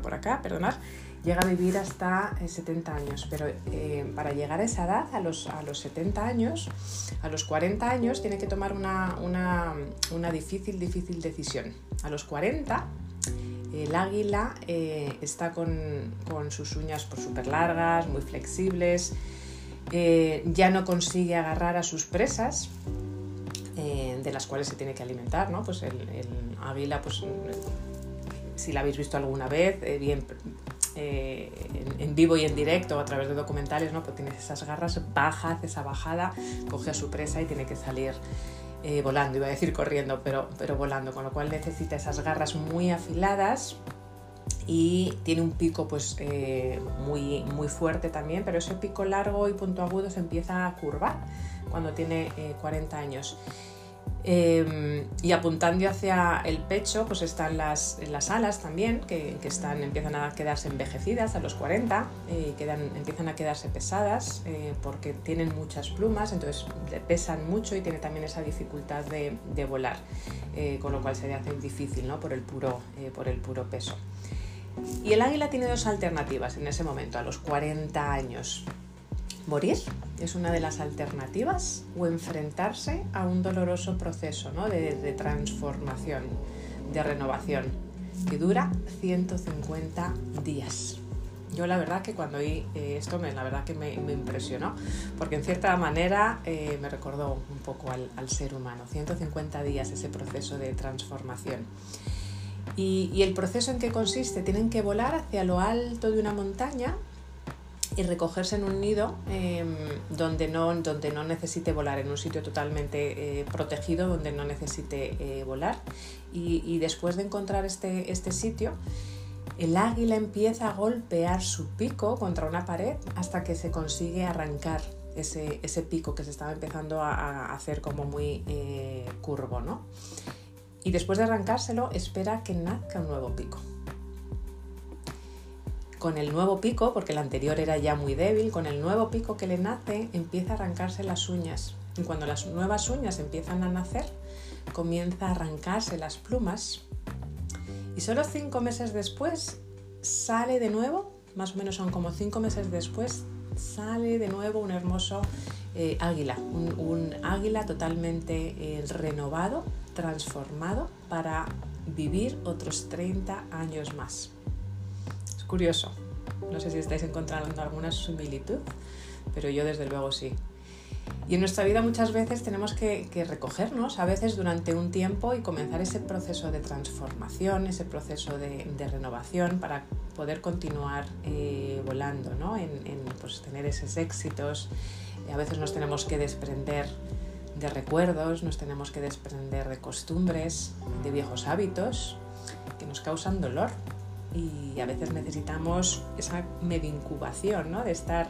por acá, perdonad, llega a vivir hasta 70 años, pero para llegar a esa edad, a los, a los 70 años, a los 40 años, tiene que tomar una, una difícil, difícil decisión. A los 40 el águila eh, está con, sus uñas súper largas, muy flexibles, eh, ya no consigue agarrar a sus presas, eh, de las cuales se tiene que alimentar, ¿no? Pues el, águila, pues si la habéis visto alguna vez, bien en, vivo y en directo a través de documentales, ¿no? Pues tiene esas garras, baja, hace esa bajada, coge a su presa y tiene que salir eh, volando, iba a decir corriendo, pero, pero volando, con lo cual necesita esas garras muy afiladas y tiene un pico pues eh, muy, muy fuerte también, pero ese pico largo y punto agudo se empieza a curvar cuando tiene 40 eh, años. Em, y apuntando hacia el pecho, pues están las, las alas también, que, están, empiezan a quedarse envejecidas a los 40, eh, quedan, empiezan a quedarse pesadas eh, porque tienen muchas plumas, entonces pesan mucho y tiene también esa dificultad de, volar, eh, con lo cual se le hace difícil ¿no? por, el puro, por el puro peso. Y el águila tiene dos alternativas en ese momento, a los 40 años morir es una de las alternativas o enfrentarse a un doloroso proceso de, transformación, de renovación, que dura 150 días. Yo la verdad que cuando oí eh, esto, me, la verdad que me, impresionó, porque en cierta manera eh, me recordó un poco al, ser humano. 150 días ese proceso de transformación. Y, y el proceso en qué consiste, tienen que volar hacia lo alto de una montaña y recogerse en un nido em, donde, no, donde no necesite volar, en un sitio totalmente eh, protegido donde no necesite eh, volar. Y, después de encontrar este, este sitio, el águila empieza a golpear su pico contra una pared hasta que se consigue arrancar ese, ese pico que se estaba empezando a, hacer como muy eh, curvo. ¿no? Y después de arrancárselo, espera que nazca un nuevo pico con el nuevo pico, porque el anterior era ya muy débil, con el nuevo pico que le nace empieza a arrancarse las uñas. Y cuando las nuevas uñas empiezan a nacer, comienza a arrancarse las plumas. Y solo cinco meses después sale de nuevo, más o menos son como cinco meses después, sale de nuevo un hermoso eh, águila, un, águila totalmente eh, renovado, transformado para vivir otros 30 años más curioso. No sé si estáis encontrando alguna similitud, pero yo desde luego sí. Y en nuestra vida muchas veces tenemos que, recogernos, a veces durante un tiempo, y comenzar ese proceso de transformación, ese proceso de, renovación para poder continuar eh, volando, ¿no? en, pues, tener esos éxitos. a veces nos tenemos que desprender de recuerdos, nos tenemos que desprender de costumbres, de viejos hábitos que nos causan dolor y a veces necesitamos esa medio incubación, ¿no? de estar,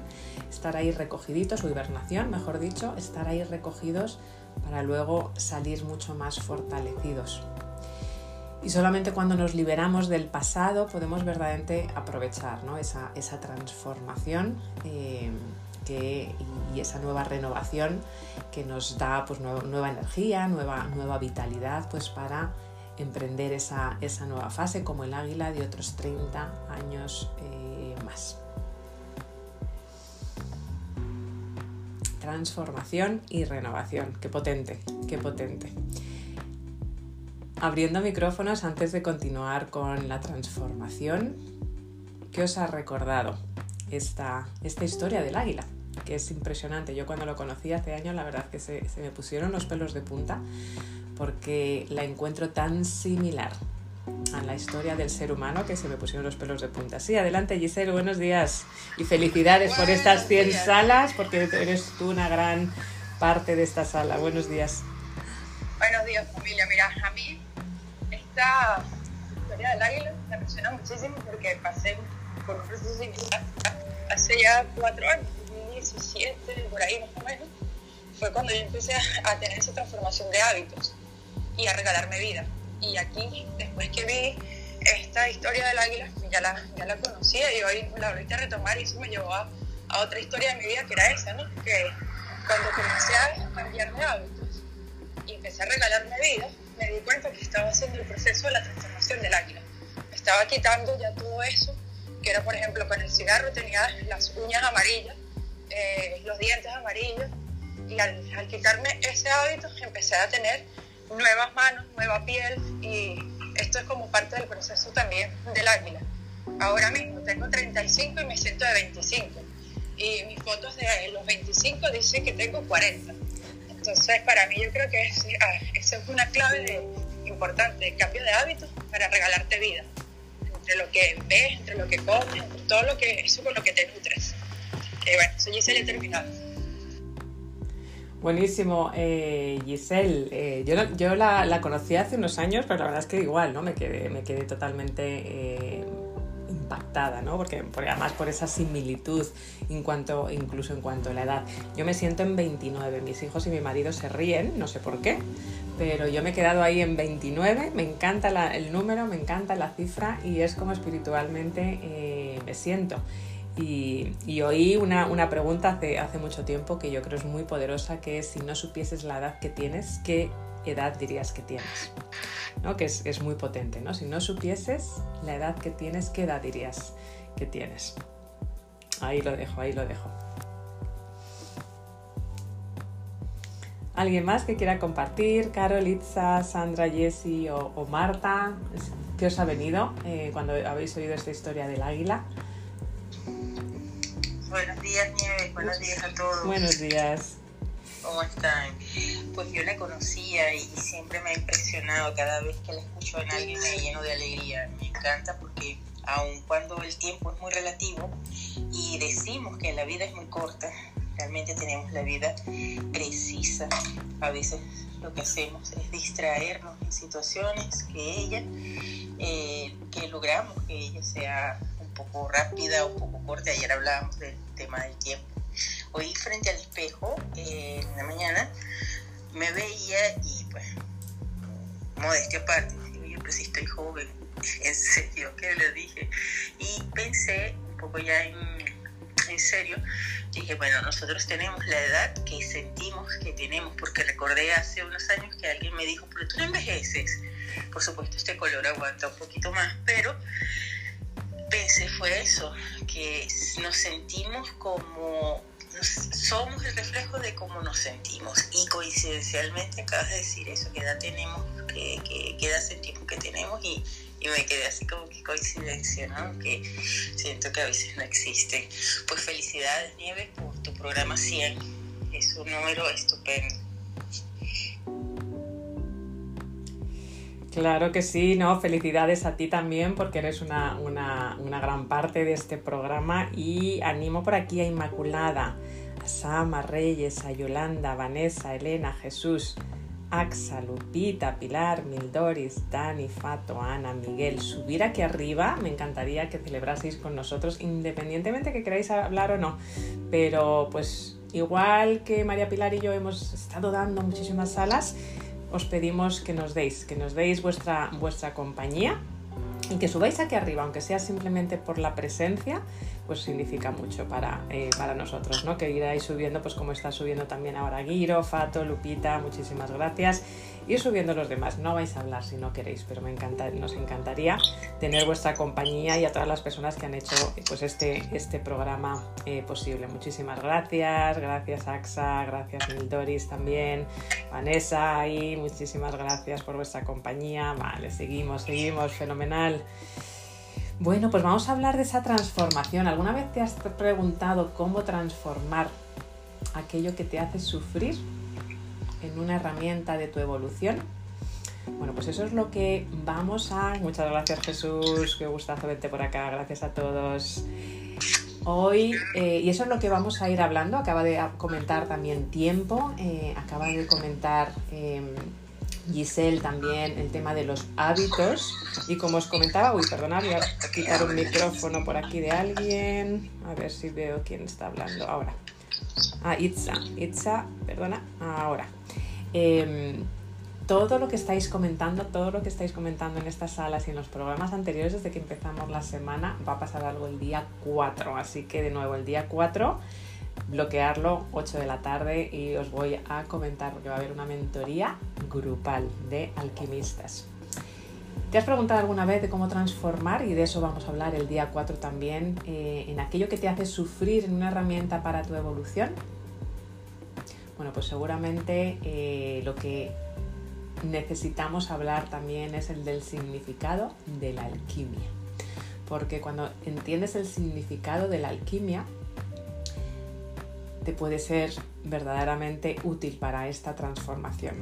estar ahí recogiditos, o hibernación, mejor dicho, estar ahí recogidos para luego salir mucho más fortalecidos. Y solamente cuando nos liberamos del pasado podemos verdaderamente aprovechar ¿no? esa, esa, transformación eh, y esa nueva renovación que nos da pues, nueva energía, nueva, nueva vitalidad pues, para emprender esa, nueva fase como el águila de otros 30 años eh, más. Transformación y renovación. Qué potente, qué potente. Abriendo micrófonos antes de continuar con la transformación, ¿qué os ha recordado esta, esta historia del águila? Que es impresionante. Yo cuando lo conocí hace años, la verdad que se, se me pusieron los pelos de punta porque la encuentro tan similar a la historia del ser humano que se me pusieron los pelos de punta. Sí, adelante Giselle, buenos días y felicidades por estas 100 salas porque eres tú una gran parte de esta sala. Buenos días. Buenos días familia, mira, a mí esta historia del águila me emociona muchísimo porque pasé por un proceso similar hace ya cuatro años, 2017, por ahí más o menos, fue cuando yo empecé a tener esa transformación de hábitos y a regalarme vida. Y aquí, después que vi esta historia del águila, ya la, ya la conocía y hoy la volví a retomar y eso me llevó a, a, otra historia de mi vida que era esa, ¿no? Que cuando comencé a cambiarme hábitos y empecé a regalarme vida, me di cuenta que estaba haciendo el proceso de la transformación del águila. Me estaba quitando ya todo eso, que era por ejemplo con el cigarro tenía las uñas amarillas, eh, los dientes amarillos, y al, al quitarme ese hábito empecé a tener nuevas manos, nueva piel y esto es como parte del proceso también del águila. Ahora mismo tengo 35 y me siento de 25 y mis fotos de los 25 dicen que tengo 40. Entonces para mí yo creo que es, ah, esa es una clave importante, de cambio de hábitos para regalarte vida. Entre lo que ves, entre lo que comes, todo lo que, eso con lo que te nutres. Eh, bueno, ya se terminado. Buenísimo, eh, Giselle. Eh, yo la, la, conocí hace unos años, pero la verdad es que igual, ¿no? Me quedé, me quedé totalmente eh, impactada, ¿no? Porque, además por esa similitud en cuanto, incluso en cuanto a la edad. Yo me siento en 29, mis hijos y mi marido se ríen, no sé por qué, pero yo me he quedado ahí en 29, me encanta el número, me encanta la cifra y es como espiritualmente me siento. Y, oí una, una pregunta hace, hace, mucho tiempo que yo creo es muy poderosa, que es si no supieses la edad que tienes, ¿qué edad dirías que tienes? ¿No? Que es, es, muy potente, ¿no? Si no supieses la edad que tienes, ¿qué edad dirías que tienes? Ahí lo dejo, ahí lo dejo. ¿Alguien más que quiera compartir? Carol, Itza, Sandra, Jessie o, Marta. ¿Qué os ha venido eh, cuando habéis oído esta historia del águila? Buenos días, Nieves. Buenos días a todos. Buenos días. ¿Cómo están? Pues yo la conocía y siempre me ha impresionado. Cada vez que la escucho en alguien me lleno de alegría. Me encanta porque aun cuando el tiempo es muy relativo y decimos que la vida es muy corta, realmente tenemos la vida precisa. A veces lo que hacemos es distraernos en situaciones que ella, eh, que logramos que ella sea poco rápida o poco corta. Ayer hablábamos del tema del tiempo. Hoy frente al espejo, eh, en la mañana, me veía y pues, modestia aparte, digo yo, pero si estoy joven, en serio, que le dije. Y pensé un poco ya en, en serio, dije, bueno, nosotros tenemos la edad que sentimos que tenemos, porque recordé hace unos años que alguien me dijo, pero tú no envejeces. Por supuesto, este color aguanta un poquito más, pero pensé fue eso, que nos sentimos como, somos el reflejo de cómo nos sentimos. Y coincidencialmente acabas de decir eso, que edad tenemos, que, que, edad sentimos que tenemos y, y, me quedé así como que coincidencia, ¿no? Que siento que a veces no existen. Pues felicidades, Nieves, por tu programa 100. Es un número estupendo. Claro que sí, no, felicidades a ti también porque eres una, una, una, gran parte de este programa. Y animo por aquí a Inmaculada, a Sama, Reyes, a Yolanda, Vanessa, Elena, Jesús, Axa, Lupita, Pilar, Mildoris, Dani, Fato, Ana, Miguel, subir aquí arriba, me encantaría que celebraseis con nosotros independientemente que queráis hablar o no, pero pues igual que María Pilar y yo hemos estado dando muchísimas salas, os pedimos que nos deis, que nos deis vuestra, vuestra compañía y que subáis aquí arriba, aunque sea simplemente por la presencia, pues significa mucho para, eh, para nosotros, ¿no? Que iráis subiendo, pues como está subiendo también ahora Guiro, Fato, Lupita, muchísimas gracias ir subiendo los demás. No vais a hablar si no queréis, pero nos encantaría tener vuestra compañía y a todas las personas que han hecho pues, este, este programa eh, posible. Muchísimas gracias, gracias AXA, gracias Mildoris también, Vanessa y muchísimas gracias por vuestra compañía. Vale, seguimos, seguimos, fenomenal. Bueno, pues vamos a hablar de esa transformación. ¿Alguna vez te has preguntado cómo transformar aquello que te hace sufrir en una herramienta de tu evolución? Bueno, pues eso es lo que vamos a... Muchas gracias Jesús, qué gustazo verte por acá, gracias a todos. Hoy, eh, y eso es lo que vamos a ir hablando, acaba de comentar también tiempo, eh, acaba de comentar em, Giselle también el tema de los hábitos y como os comentaba, uy, perdonad, voy a quitar un micrófono por aquí de alguien, a ver si veo quién está hablando ahora. Ah, Itza, Itza, perdona, ahora. Em, todo lo que estáis comentando, todo lo que estáis comentando en estas salas y en los programas anteriores desde que empezamos la semana, va a pasar algo el día 4. Así que de nuevo, el día 4, bloquearlo 8 de la tarde y os voy a comentar porque va a haber una mentoría grupal de alquimistas. ¿Te has preguntado alguna vez de cómo transformar, y de eso vamos a hablar el día 4 también, eh, en aquello que te hace sufrir en una herramienta para tu evolución? Bueno, pues seguramente eh, lo que necesitamos hablar también es el del significado de la alquimia. Porque cuando entiendes el significado de la alquimia, puede ser verdaderamente útil para esta transformación.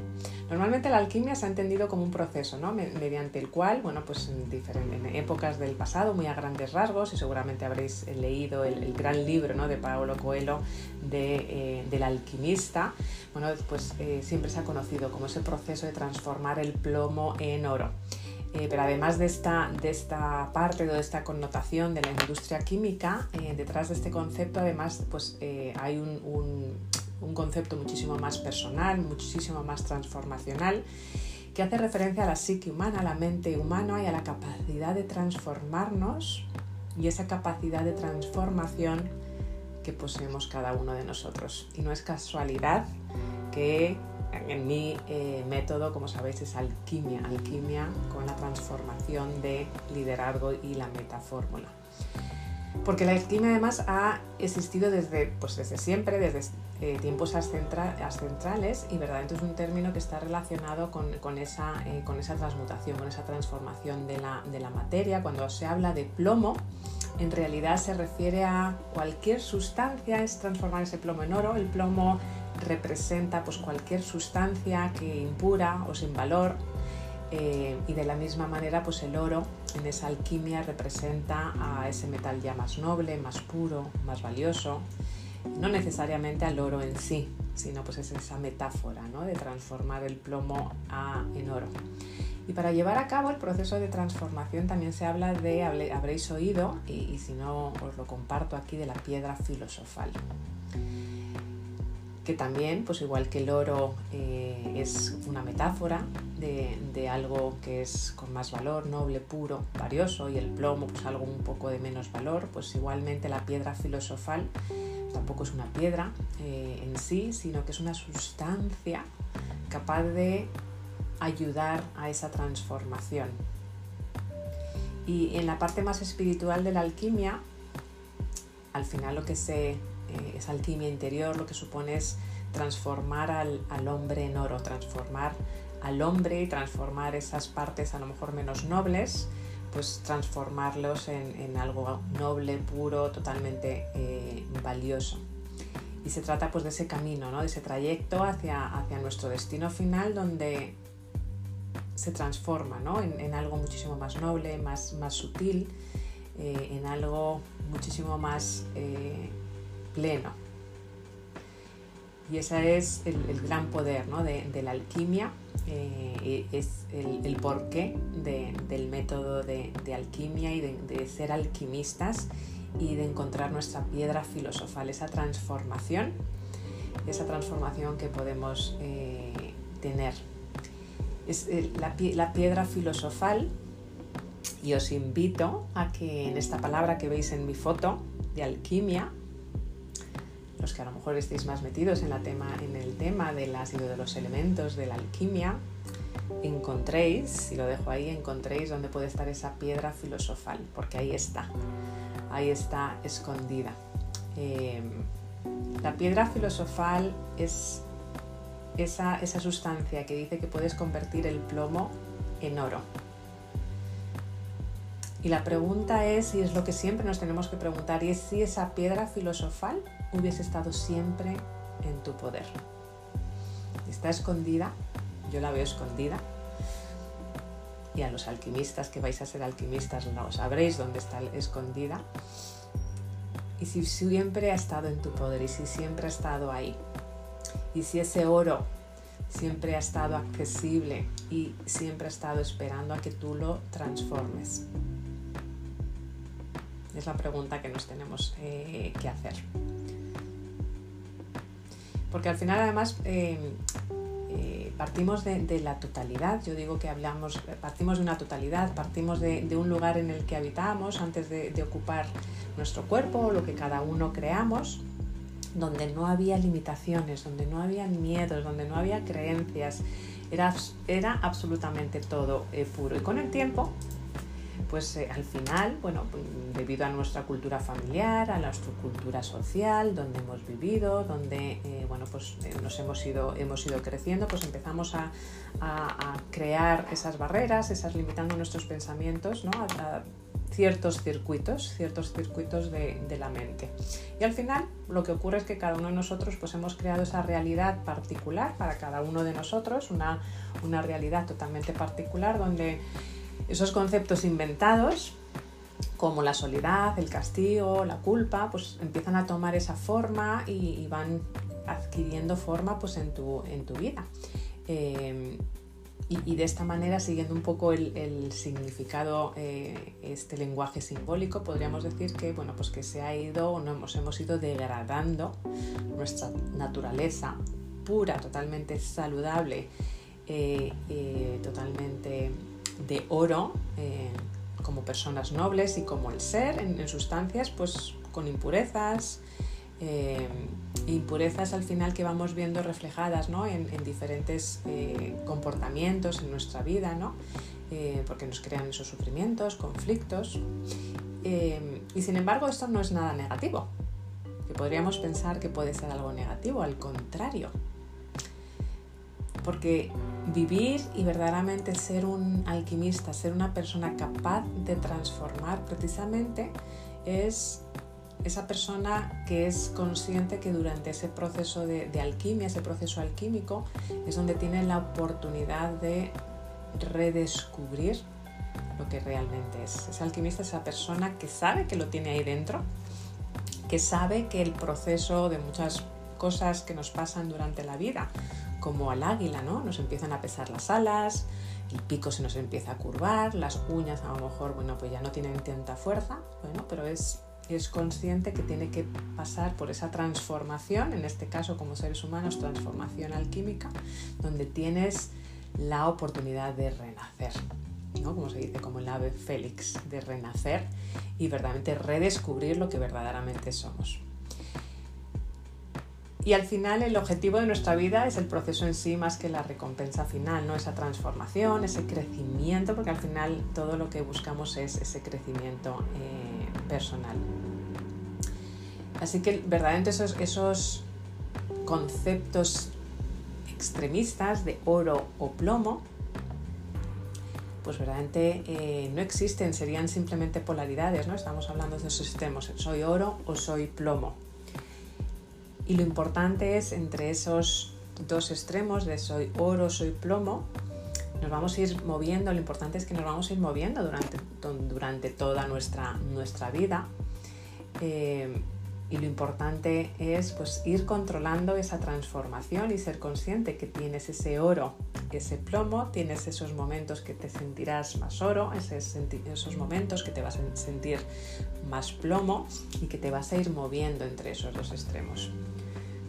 Normalmente la alquimia se ha entendido como un proceso, ¿no? mediante el cual, bueno, pues en, diferentes, épocas del pasado, muy a grandes rasgos, y seguramente habréis leído el, gran libro ¿no? de Paolo Coelho de, eh, del alquimista, bueno, pues eh, siempre se ha conocido como ese proceso de transformar el plomo en oro. Eh, pero además de esta, de esta parte, de esta connotación de la industria química, detrás de este concepto además pues, hay un, un concepto muchísimo más personal, muchísimo más transformacional, que hace referencia a la psique humana, a la mente humana y a la capacidad de transformarnos y esa capacidad de transformación que poseemos cada uno de nosotros. Y no es casualidad que en mi eh, método, como sabéis, es alquimia, alquimia con la transformación de liderazgo y la metafórmula. Porque la alquimia además ha existido desde, pues desde siempre, desde eh, tiempos ascentrales y verdaderamente es un término que está relacionado con, esa, eh, con esa, transmutación, con esa transformación de la, de la, materia. Cuando se habla de plomo, en realidad se refiere a cualquier sustancia, es transformar ese plomo en oro. El plomo representa pues, cualquier sustancia que impura o sin valor eh, y de la misma manera pues el oro en esa alquimia representa a ese metal ya más noble, más puro, más valioso no necesariamente al oro en sí, sino pues es esa metáfora ¿no? de transformar el plomo a, en oro. Y para llevar a cabo el proceso de transformación también se habla de, habréis oído, y, si no os lo comparto aquí, de la piedra filosofal. Que también, pues igual que el oro eh, es una metáfora de, algo que es con más valor, noble, puro, valioso, y el plomo, pues algo un poco de menos valor, pues igualmente la piedra filosofal tampoco es una piedra eh, en sí, sino que es una sustancia capaz de ayudar a esa transformación. Y en la parte más espiritual de la alquimia, al final lo que se, eh, es alquimia interior, lo que supone es transformar al, al, hombre en oro, transformar al hombre y transformar esas partes a lo mejor menos nobles pues transformarlos en, algo noble, puro, totalmente eh, valioso. Y se trata pues de ese camino, ¿no? de ese trayecto hacia, hacia nuestro destino final donde se transforma ¿no? en, algo muchísimo más noble, más, más sutil, eh, en algo muchísimo más eh, pleno. Y ese es el, gran poder ¿no? de, la alquimia, eh, es el, porqué del método de, alquimia y de, ser alquimistas y de encontrar nuestra piedra filosofal, esa transformación, esa transformación que podemos eh, tener. Es la piedra filosofal y os invito a que en esta palabra que veis en mi foto de alquimia, los que a lo mejor estéis más metidos en, la tema, en el tema del ácido de los elementos, de la alquimia, encontréis, y lo dejo ahí, encontréis dónde puede estar esa piedra filosofal, porque ahí está, ahí está escondida. Eh, la piedra filosofal es esa, esa sustancia que dice que puedes convertir el plomo en oro. Y la pregunta es, y es lo que siempre nos tenemos que preguntar, y es si esa piedra filosofal hubiese estado siempre en tu poder. Está escondida, yo la veo escondida, y a los alquimistas que vais a ser alquimistas no sabréis dónde está escondida. Y si siempre ha estado en tu poder y si siempre ha estado ahí, y si ese oro siempre ha estado accesible y siempre ha estado esperando a que tú lo transformes. Es la pregunta que nos tenemos eh, que hacer. Porque al final además eh, eh, partimos de, la totalidad, yo digo que hablamos, partimos de una totalidad, partimos de, un lugar en el que habitamos antes de, ocupar nuestro cuerpo, lo que cada uno creamos, donde no había limitaciones, donde no había miedos, donde no había creencias, era, era absolutamente todo puro. Y con el tiempo, pues al final, bueno, debido a nuestra cultura familiar, a nuestra cultura social, donde hemos vivido, donde bueno, pues, nos hemos ido, hemos ido creciendo, pues empezamos a, crear esas barreras, esas limitando nuestros pensamientos, ¿no? ciertos circuitos, ciertos circuitos de, la mente. Y al final lo que ocurre es que cada uno de nosotros pues hemos creado esa realidad particular para cada uno de nosotros, una, una realidad totalmente particular donde esos conceptos inventados como la soledad, el castigo, la culpa, pues empiezan a tomar esa forma y, van adquiriendo forma pues en tu, en tu vida. Eh, y, de esta manera, siguiendo un poco el, significado, eh, este lenguaje simbólico, podríamos decir que, bueno, pues que se ha ido o no hemos, hemos ido degradando nuestra naturaleza pura, totalmente saludable, eh, eh, totalmente de oro, como personas nobles y como el ser en, sustancias, pues con impurezas, eh, impurezas al final que vamos viendo reflejadas en, diferentes eh, comportamientos en nuestra vida, ¿no? Eh, porque nos crean esos sufrimientos, conflictos. y sin embargo esto no es nada negativo, que podríamos pensar que puede ser algo negativo, al contrario. Porque vivir y verdaderamente ser un alquimista, ser una persona capaz de transformar precisamente es esa persona que es consciente que durante ese proceso de, alquimia, ese proceso alquímico, es donde tiene la oportunidad de redescubrir lo que realmente es. Ese alquimista es esa persona que sabe que lo tiene ahí dentro, que sabe que el proceso de muchas cosas que nos pasan durante la vida, como al águila, ¿no? Nos empiezan a pesar las alas, el pico se nos empieza a curvar, las uñas a lo mejor, bueno, pues ya no tienen tanta fuerza, bueno, pero es es consciente que tiene que pasar por esa transformación, en este caso como seres humanos, transformación alquímica, donde tienes la oportunidad de renacer, ¿no? como se dice, como el ave félix, de renacer y verdaderamente redescubrir lo que verdaderamente somos. Y al final el objetivo de nuestra vida es el proceso en sí más que la recompensa final, ¿no? Esa transformación, ese crecimiento, porque al final todo lo que buscamos es ese crecimiento eh, personal. Así que verdaderamente esos, conceptos extremistas de oro o plomo, pues verdaderamente eh, no existen, serían simplemente polaridades, ¿no? Estamos hablando de esos extremos, soy oro o soy plomo. Y lo importante es entre esos dos extremos de soy oro, soy plomo, nos vamos a ir moviendo, lo importante es que nos vamos a ir moviendo durante, durante toda nuestra, nuestra vida. Eh, y lo importante es pues, ir controlando esa transformación y ser consciente que tienes ese oro, ese plomo, tienes esos momentos que te sentirás más oro, esos momentos que te vas a sentir más plomo y que te vas a ir moviendo entre esos dos extremos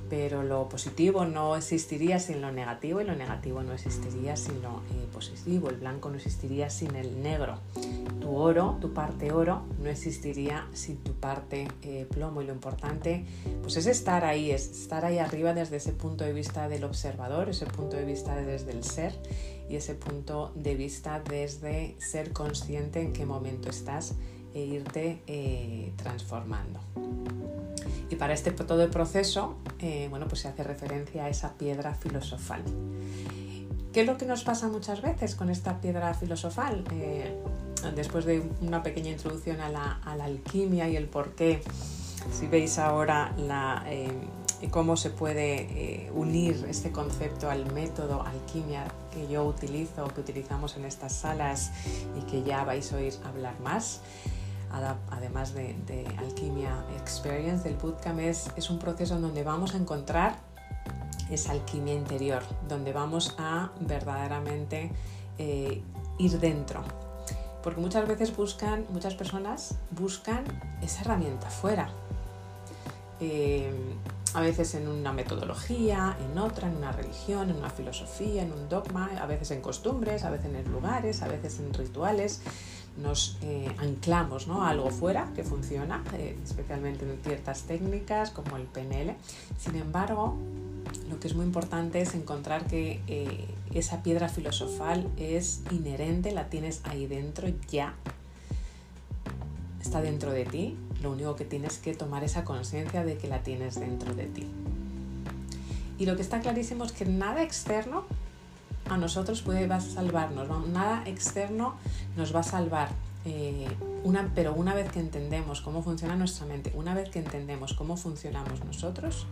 pero lo positivo no existiría sin lo negativo y lo negativo no existiría sin lo eh, positivo, el blanco no existiría sin el negro, tu oro, tu parte oro no existiría sin tu parte eh, plomo. Y lo importante pues es estar ahí, es estar ahí arriba desde ese punto de vista del observador, ese punto de vista desde el ser y ese punto de vista desde ser consciente en qué momento estás e irte eh, transformando. Y para este todo el proceso, eh, bueno, pues se hace referencia a esa piedra filosofal. ¿Qué es lo que nos pasa muchas veces con esta piedra filosofal? Eh, después de una pequeña introducción a la, alquimia y el por qué, si veis ahora la, eh, cómo se puede unir este concepto al método alquimia que yo utilizo, que utilizamos en estas salas y que ya vais a oír hablar más además de, Alquimia Experience, del Bootcamp, es, es un proceso en donde vamos a encontrar esa alquimia interior, donde vamos a verdaderamente eh, ir dentro. Porque muchas veces buscan, muchas personas buscan esa herramienta fuera. Eh, a veces en una metodología, en otra, en una religión, en una filosofía, en un dogma, a veces en costumbres, a veces en lugares, a veces en rituales nos eh, anclamos ¿no? a algo fuera que funciona, eh, especialmente en ciertas técnicas como el PNL. Sin embargo, lo que es muy importante es encontrar que eh, esa piedra filosofal es inherente, la tienes ahí dentro ya. Está dentro de ti, lo único que tienes que tomar esa conciencia de que la tienes dentro de ti. Y lo que está clarísimo es que nada externo a nosotros puede salvarnos, nada externo nos va a salvar. Eh, pero una vez que entendemos cómo funciona nuestra mente, una vez que entendemos cómo funcionamos nosotros,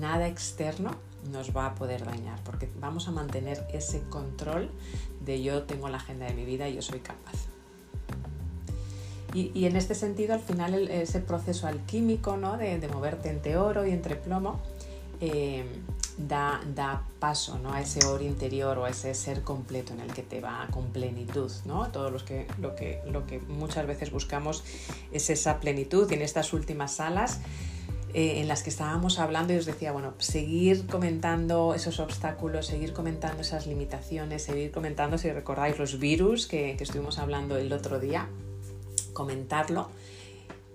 nada externo nos va a poder dañar, porque vamos a mantener ese control de yo tengo la agenda de mi vida y yo soy capaz. Y, en este sentido, al final, ese proceso alquímico ¿no? de, moverte entre oro y entre plomo, eh, da, da, paso ¿no? a ese oro interior o a ese ser completo en el que te va con plenitud. ¿no? Todos los que lo, que lo que muchas veces buscamos es esa plenitud y en estas últimas salas eh, en las que estábamos hablando y os decía, bueno, seguir comentando esos obstáculos, seguir comentando esas limitaciones, seguir comentando, si recordáis, los virus que estuvimos hablando el otro día, comentarlo.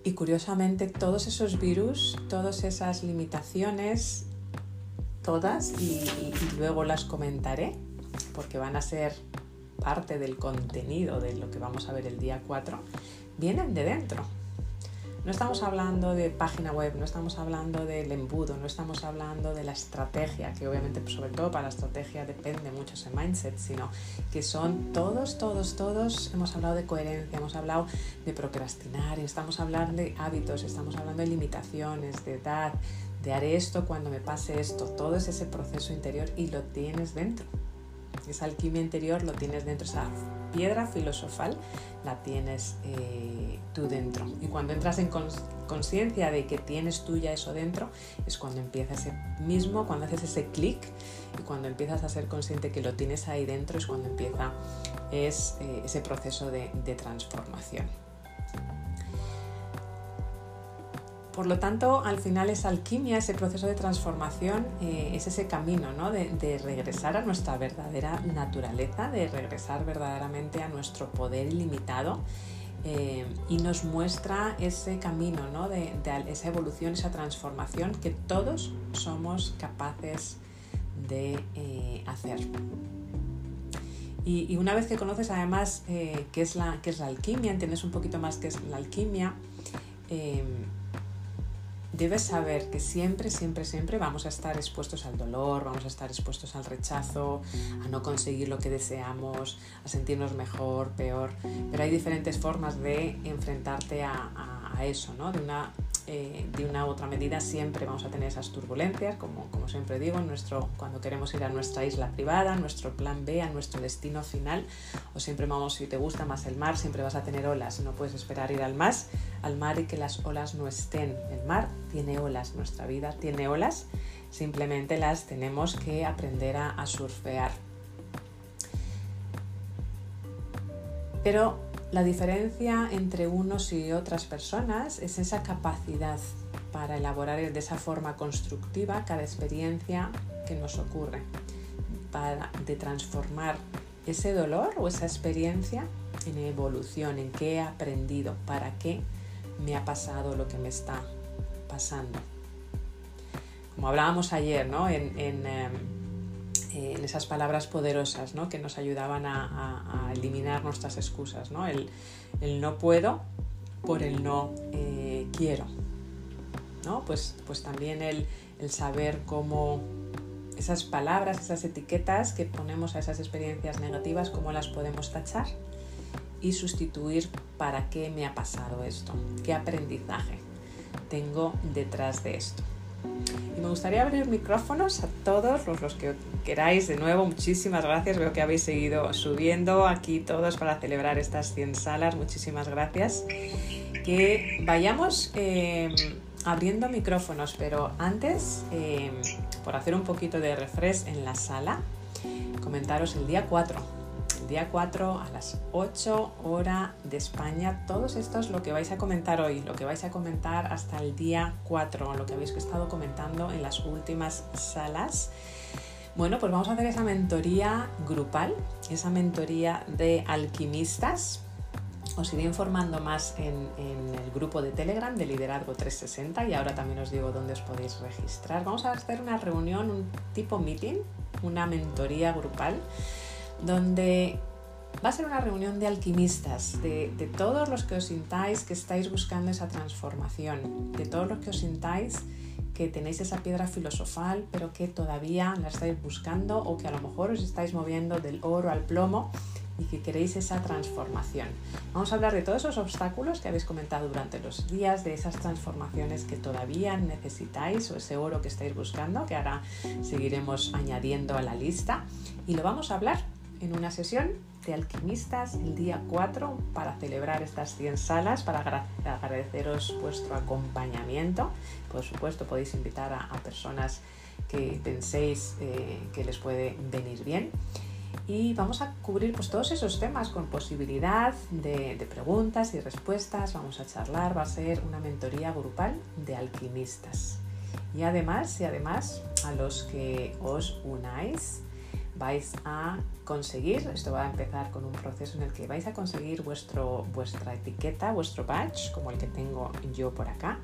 Y curiosamente todos esos virus, todas esas limitaciones, todas y, luego las comentaré porque van a ser parte del contenido de lo que vamos a ver el día 4, vienen de dentro. No estamos hablando de página web, no estamos hablando del embudo, no estamos hablando de la estrategia, que obviamente pues, sobre todo para la estrategia depende mucho ese mindset, sino que son todos, todos, todos, hemos hablado de coherencia, hemos hablado de procrastinar, estamos hablando de hábitos, estamos hablando de limitaciones, de edad, de haré esto cuando me pase esto, todo es ese proceso interior y lo tienes dentro. Esa alquimia interior lo tienes dentro, esa piedra filosofal la tienes eh, tú dentro. Y cuando entras en conciencia de que tienes tuya eso dentro, es cuando empieza ese mismo, cuando haces ese clic y cuando empiezas a ser consciente que lo tienes ahí dentro, es cuando empieza es, eh, ese proceso de transformación. Por lo tanto, al final esa alquimia, ese proceso de transformación, eh, es ese camino ¿no? de, regresar a nuestra verdadera naturaleza, de regresar verdaderamente a nuestro poder ilimitado eh, y nos muestra ese camino ¿no? de, esa evolución, esa transformación que todos somos capaces de eh, hacer. Y, una vez que conoces además qué, es la, qué es la alquimia, entiendes un poquito más qué es la alquimia, debes saber que siempre, siempre, siempre vamos a estar expuestos al dolor, vamos a estar expuestos al rechazo, a no conseguir lo que deseamos, a sentirnos mejor, peor, pero hay diferentes formas de enfrentarte a, eso, ¿no? De una eh, de una u otra medida siempre vamos a tener esas turbulencias, como, como siempre digo, nuestro, cuando queremos ir a nuestra isla privada, a nuestro plan B, a nuestro destino final, o siempre vamos, si te gusta más el mar, siempre vas a tener olas, no puedes esperar ir al mar, al mar y que las olas no estén. El mar tiene olas, nuestra vida tiene olas, simplemente las tenemos que aprender a, a surfear. Pero la diferencia entre unos y otras personas es esa capacidad para elaborar de esa forma constructiva cada experiencia que nos ocurre, para, de transformar ese dolor o esa experiencia en evolución, en qué he aprendido, para qué me ha pasado lo que me está pasando. Como hablábamos ayer, ¿no? em, en esas palabras poderosas ¿no? que nos ayudaban a, eliminar nuestras excusas. ¿no? El, no puedo por el no eh, quiero. ¿no? Pues, pues también el, el saber cómo esas palabras, esas etiquetas que ponemos a esas experiencias negativas, cómo las podemos tachar y sustituir para qué me ha pasado esto, qué aprendizaje tengo detrás de esto. Y me gustaría abrir micrófonos a todos los, los, que queráis. De nuevo, muchísimas gracias. Veo que habéis seguido subiendo aquí todos para celebrar estas 100 salas. Muchísimas gracias. Que vayamos em, abriendo micrófonos, pero antes, em, por hacer un poquito de refresh en la sala, comentaros el día 4 día 4 a las 8 hora de España. Todos estos lo que vais a comentar hoy, lo que vais a comentar hasta el día 4, lo que habéis estado comentando en las últimas salas. Bueno, pues vamos a hacer esa mentoría grupal, esa mentoría de alquimistas. os iré informando más en, el grupo de Telegram de Liderazgo 360 y ahora también os digo dónde os podéis registrar. Vamos a hacer una reunión, un tipo meeting, una mentoría grupal, donde va a ser una reunión de alquimistas, de, todos los que os sintáis que estáis buscando esa transformación, de todos los que os sintáis que tenéis esa piedra filosofal, pero que todavía la estáis buscando o que a lo mejor os estáis moviendo del oro al plomo y que queréis esa transformación. Vamos a hablar de todos esos obstáculos que habéis comentado durante los días, de esas transformaciones que todavía necesitáis o ese oro que estáis buscando, que ahora seguiremos añadiendo a la lista. Y lo vamos a hablar en una sesión de alquimistas el día 4 para celebrar estas 100 salas, para agradeceros vuestro acompañamiento. Por supuesto podéis invitar a, personas que penséis eh, que les puede venir bien y vamos a cubrir pues, todos esos temas con posibilidad de, preguntas y respuestas. Vamos a charlar, va a ser una mentoría grupal de alquimistas. Y además, y además a los que os unáis, vais a conseguir, esto va a empezar con un proceso en el que vais a conseguir vuestro, vuestra etiqueta, vuestro badge, como el que tengo yo por acá,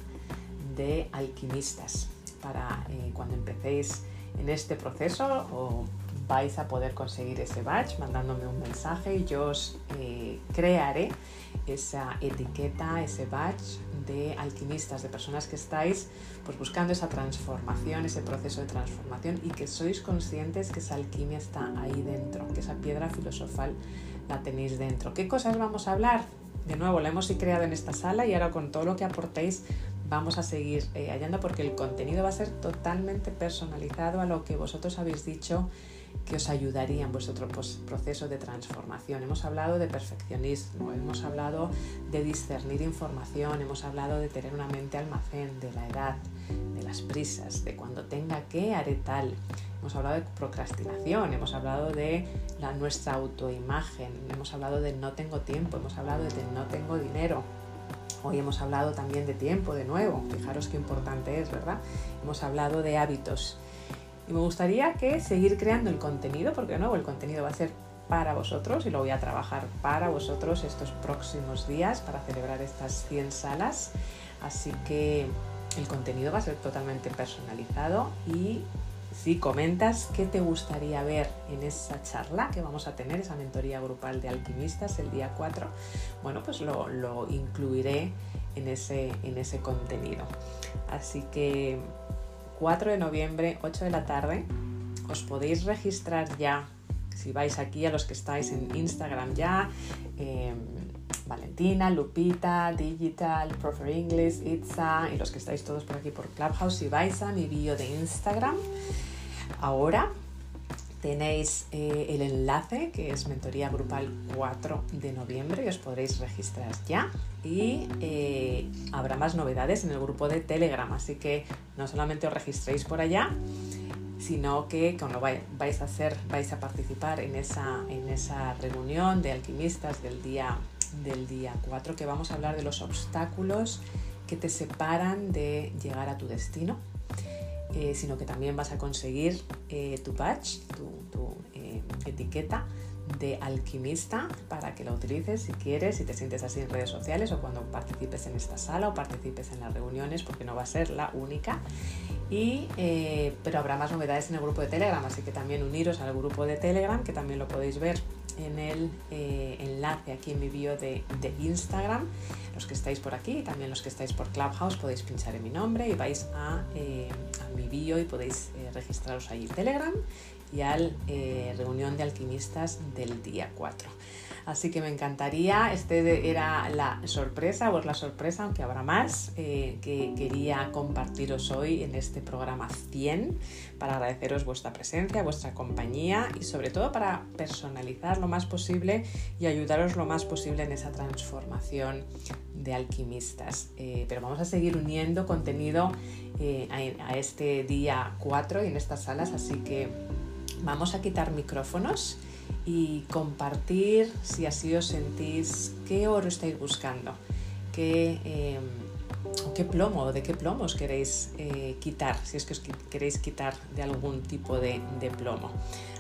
de alquimistas, para eh, cuando empecéis en este proceso o vais a poder conseguir ese badge mandándome un mensaje y yo os eh, crearé esa etiqueta, ese badge de alquimistas, de personas que estáis pues, buscando esa transformación, ese proceso de transformación y que sois conscientes que esa alquimia está ahí dentro, que esa piedra filosofal la tenéis dentro. ¿Qué cosas vamos a hablar? De nuevo, la hemos creado en esta sala y ahora con todo lo que aportéis vamos a seguir eh, hallando porque el contenido va a ser totalmente personalizado a lo que vosotros habéis dicho que os ayudaría en vuestro proceso de transformación. Hemos hablado de perfeccionismo, hemos hablado de discernir información, hemos hablado de tener una mente almacén, de la edad, de las prisas, de cuando tenga que haré tal. Hemos hablado de procrastinación, hemos hablado de la, nuestra autoimagen, hemos hablado de no tengo tiempo, hemos hablado de no tengo dinero, Hoy hemos hablado también de tiempo, de nuevo, fijaros qué importante es, ¿verdad? Hemos hablado de hábitos y me gustaría que seguir creando el contenido, porque de nuevo el contenido va a ser para vosotros y lo voy a trabajar para vosotros estos próximos días para celebrar estas 100 salas. Así que el contenido va a ser totalmente personalizado y si comentas qué te gustaría ver en esa charla que vamos a tener, esa mentoría grupal de alquimistas el día 4, bueno, pues lo, lo incluiré en ese, en ese contenido. Así que 4 de noviembre, 8 de la tarde. Os podéis registrar ya, si vais aquí a los que estáis en Instagram ya, em, Valentina, Lupita, Digital, Profer English, Itza y los que estáis todos por aquí por Clubhouse, si vais a mi bio de Instagram, ahora tenéis eh, el enlace que es Mentoría Grupal 4 de noviembre y os podréis registrar ya. Y eh, habrá más novedades en el grupo de Telegram, así que no solamente os registréis por allá, sino que cuando vais a hacer, vais a participar en esa, en esa reunión de alquimistas del día, del día 4, que vamos a hablar de los obstáculos que te separan de llegar a tu destino, eh, sino que también vas a conseguir eh, tu badge, tu, etiqueta de alquimista para que la utilices si quieres, si te sientes así en redes sociales o cuando participes en esta sala o participes en las reuniones, porque no va a ser la única. Y, eh, pero habrá más novedades en el grupo de Telegram, así que también uniros al grupo de Telegram, que también lo podéis ver en el eh, enlace aquí en mi bio de, Instagram. Los que estáis por aquí y también los que estáis por Clubhouse podéis pinchar en mi nombre y vais a, eh, a mi bio y podéis registraros ahí en Telegram y al eh, reunión de alquimistas del día 4. Así que me encantaría, este era la sorpresa, o la sorpresa, aunque habrá más, eh, que quería compartiros hoy en este programa 100 para agradeceros vuestra presencia, vuestra compañía y sobre todo para personalizar lo más posible y ayudaros lo más posible en esa transformación de alquimistas. Eh, pero vamos a seguir uniendo contenido a, a este día 4 y en estas salas, así que vamos a quitar micrófonos y compartir si así os sentís qué oro estáis buscando, qué, o qué plomo, de qué plomos queréis eh, quitar, si es que os queréis quitar de algún tipo de, plomo.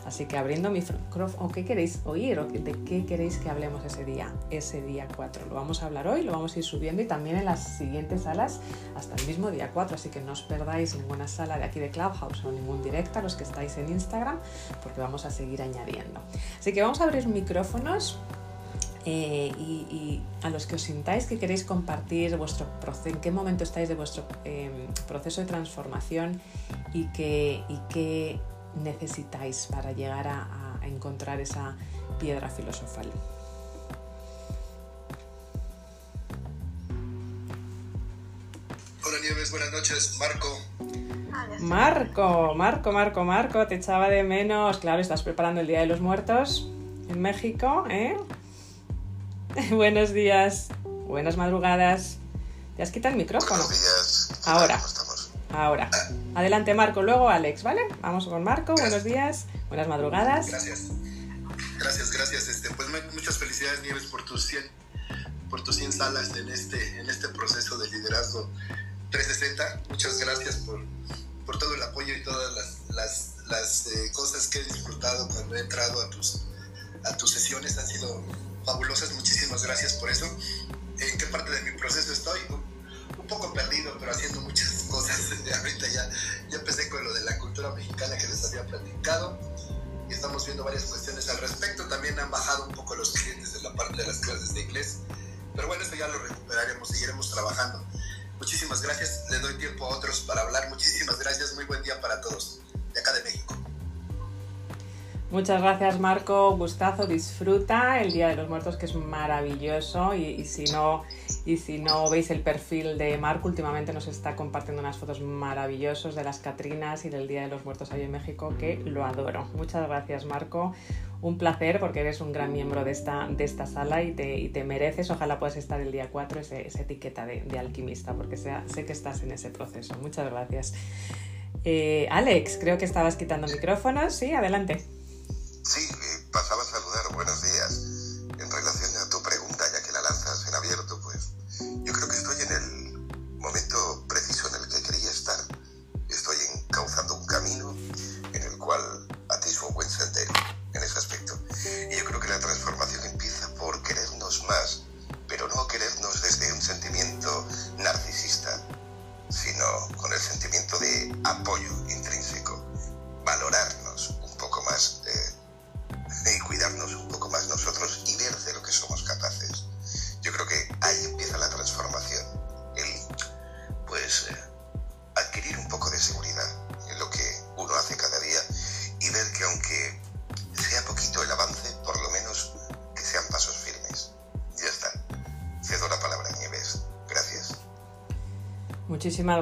Así que abriendo mi micrófono, ¿o qué queréis oír? ¿O de qué queréis que hablemos ese día? Ese día 4. Lo vamos a hablar hoy, lo vamos a ir subiendo y también en las siguientes salas hasta el mismo día 4. Así que no os perdáis ninguna sala de aquí de Clubhouse o ningún directo a los que estáis en Instagram, porque vamos a seguir añadiendo. Así que vamos a abrir micrófonos eh, y, a los que os sintáis que queréis compartir vuestro en qué momento estáis de vuestro em, proceso de transformación y qué, y necesitáis para llegar a, encontrar esa piedra filosofal. Hola Nieves, buenas noches, Marco. Marco, Marco, Marco, Marco, te echaba de menos. Claro, estás preparando el Día de los Muertos en México, ¿eh? Buenos días, buenas madrugadas. ¿Te has quitado el micrófono? Buenos días. Ahora. Ahora. Adelante, Marco. Luego, Alex, ¿vale? Vamos con Marco. Buenos días, buenas madrugadas. Gracias. Gracias, gracias. Este, pues muchas felicidades, Nieves, por tus 100, por tus 100 salas en este, en este proceso de liderazgo 360. Muchas gracias por, por todo el apoyo y todas las, las, las eh, cosas que he disfrutado cuando he entrado a tus, a tus sesiones. Han sido fabulosas, muchísimas gracias por eso. ¿En qué parte de mi proceso estoy? Un poco perdido, pero haciendo muchas cosas. Ahorita ya, ya empecé con lo de la cultura mexicana que les había platicado y estamos viendo varias cuestiones al respecto. También han bajado un poco los clientes en la parte de las clases de inglés, pero bueno, eso ya lo recuperaremos, seguiremos trabajando. Muchísimas gracias, le doy tiempo a otros para hablar. Muchísimas gracias, muy buen día para todos, de acá de México. Muchas gracias Marco, gustazo, disfruta el Día de los Muertos que es maravilloso y, si no y si no veis el perfil de Marco últimamente nos está compartiendo unas fotos maravillosas de las Catrinas y del Día de los Muertos ahí en México que lo adoro. Muchas gracias Marco, un placer porque eres un gran miembro de esta, de esta sala y te, y te mereces, ojalá puedas estar el día 4 esa etiqueta de, de, alquimista porque sea, sé que estás en ese proceso. Muchas gracias. Eh, Alex, creo que estabas quitando micrófonos, sí, adelante.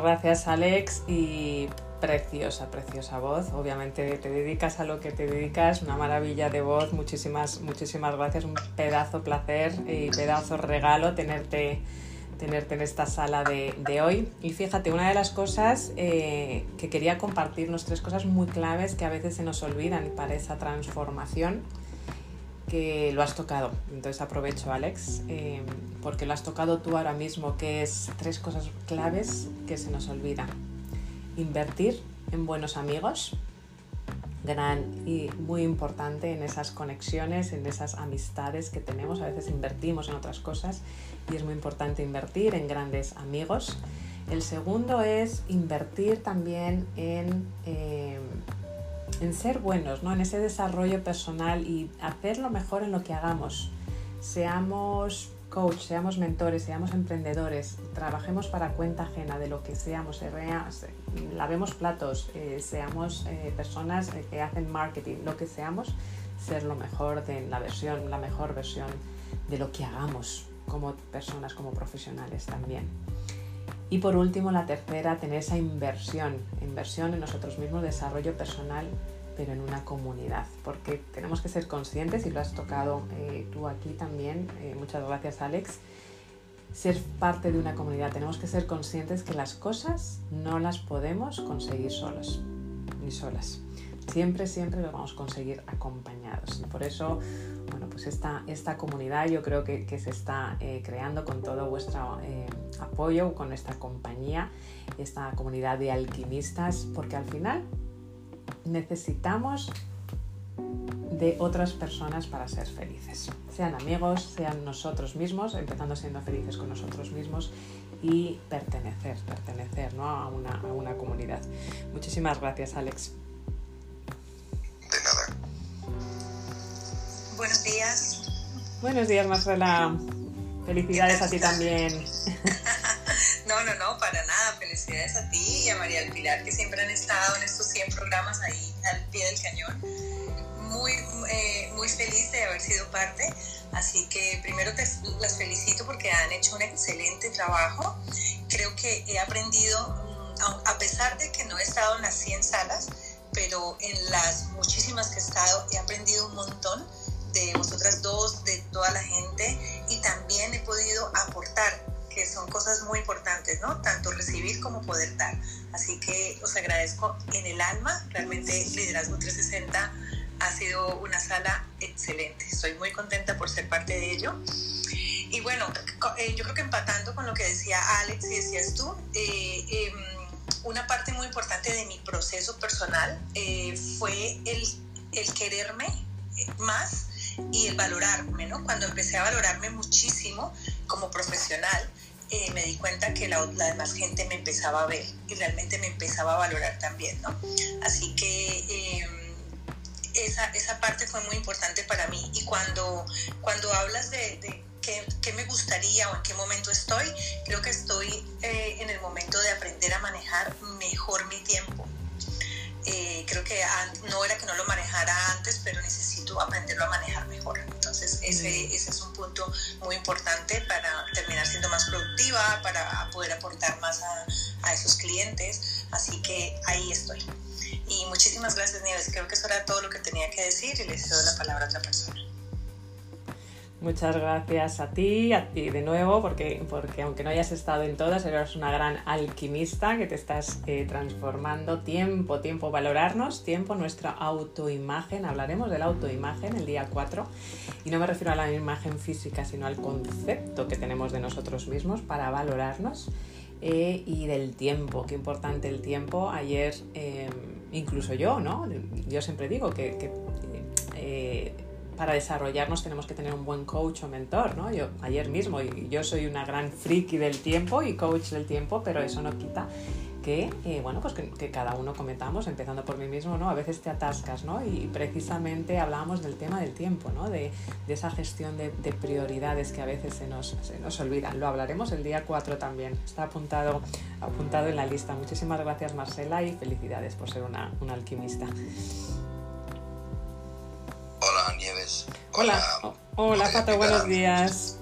Gracias, Alex. Y preciosa, preciosa voz. Obviamente te dedicas a lo que te dedicas, una maravilla de voz. Muchísimas, muchísimas gracias. Un pedazo placer y pedazo regalo tenerte, tenerte en esta sala de, hoy. Y fíjate, una de las cosas eh, que quería compartirnos, tres cosas muy claves que a veces se nos olvidan para esa transformación que lo has tocado. Entonces aprovecho, Alex, eh, porque lo has tocado tú ahora mismo, que es tres cosas claves que se nos olvidan invertir en buenos amigos, gran y muy importante en esas conexiones, en esas amistades que tenemos. A veces invertimos en otras cosas y es muy importante invertir en grandes amigos. El segundo es invertir también en, eh, en ser buenos, ¿no? en ese desarrollo personal y hacerlo mejor en lo que hagamos. Seamos coach, seamos mentores, seamos emprendedores, trabajemos para cuenta ajena de lo que seamos, lavemos platos, eh, seamos eh, personas eh, que hacen marketing, lo que seamos, ser lo mejor de la versión, la mejor versión de lo que hagamos como personas, como profesionales también. Y por último, la tercera, tener esa inversión, inversión en nosotros mismos, desarrollo personal pero en una comunidad, porque tenemos que ser conscientes, y lo has tocado eh, tú aquí también, eh, muchas gracias Alex, ser parte de una comunidad, tenemos que ser conscientes que las cosas no las podemos conseguir solos, ni solas. Siempre, siempre lo vamos a conseguir acompañados. Por eso, bueno, pues esta, esta comunidad yo creo que, que se está eh, creando con todo vuestro apoyo, con esta compañía, esta comunidad de alquimistas, porque al final necesitamos de otras personas para ser felices. Sean amigos, sean nosotros mismos, empezando siendo felices con nosotros mismos y pertenecer, pertenecer ¿no? a, una, a una comunidad. Muchísimas gracias, Alex. De nada. Buenos días. Buenos días, Marcela. Felicidades a ti también. No, no, no, para nada. Felicidades a ti y a María del Pilar, que siempre han estado en estos 100 programas ahí al pie del cañón. Muy, eh, muy feliz de haber sido parte. Así que primero te, las felicito porque han hecho un excelente trabajo. Creo que he aprendido, mm, a pesar de que no he estado en las 100 salas, pero en las muchísimas que he estado he aprendido un montón de vosotras dos, de toda la gente y también he podido aportar, que son cosas muy importantes, ¿no? Tanto recibir como poder dar. Así que os agradezco en el alma, realmente Liderazgo 360 ha sido una sala excelente. Estoy muy contenta por ser parte de ello. Y bueno, eh, yo creo que empatando con lo que decía Alex y decías tú, eh, eh, una parte muy importante de mi proceso personal fue el, el quererme más y el valorarme, ¿no? Cuando empecé a valorarme muchísimo como profesional, eh, me di cuenta que la, demás gente me empezaba a ver y realmente me empezaba a valorar también, ¿no? Así que eh, esa, esa, parte fue muy importante para mí. Y cuando, cuando hablas de, de qué, qué, me gustaría o en qué momento estoy, creo que estoy eh, en el momento de aprender a manejar mejor mi tiempo. Eh, creo que no era que no lo manejara antes, pero necesito aprenderlo a manejar mejor. Entonces, ese, ese es un punto muy importante para terminar siendo más productiva, para poder aportar más a, a esos clientes. Así que ahí estoy. Y muchísimas gracias, Nieves. Creo que eso era todo lo que tenía que decir y le cedo la palabra a otra persona. Muchas gracias a ti, a ti de nuevo, porque, porque aunque no hayas estado en todas, eres una gran alquimista que te estás eh, transformando. Tiempo, tiempo, valorarnos, tiempo, nuestra autoimagen. Hablaremos de la autoimagen el día 4. Y no me refiero a la imagen física, sino al concepto que tenemos de nosotros mismos para valorarnos. Eh, y del tiempo, qué importante el tiempo. Ayer, eh, incluso yo, ¿no? Yo siempre digo que, que eh, para desarrollarnos tenemos que tener un buen coach o mentor, ¿no? Yo ayer mismo, yo soy una gran friki del tiempo y coach del tiempo, pero eso no quita que, eh, bueno, pues que, que, cada uno cometamos, empezando por mí mismo, ¿no? A veces te atascas, ¿no? Y precisamente hablábamos del tema del tiempo, ¿no? De, de esa gestión de, de, prioridades que a veces se nos, se nos olvidan. Lo hablaremos el día 4 también. Está apuntado, apuntado en la lista. Muchísimas gracias, Marcela, y felicidades por ser una, una alquimista. Hola. Hola, Hola Pato, buenos días.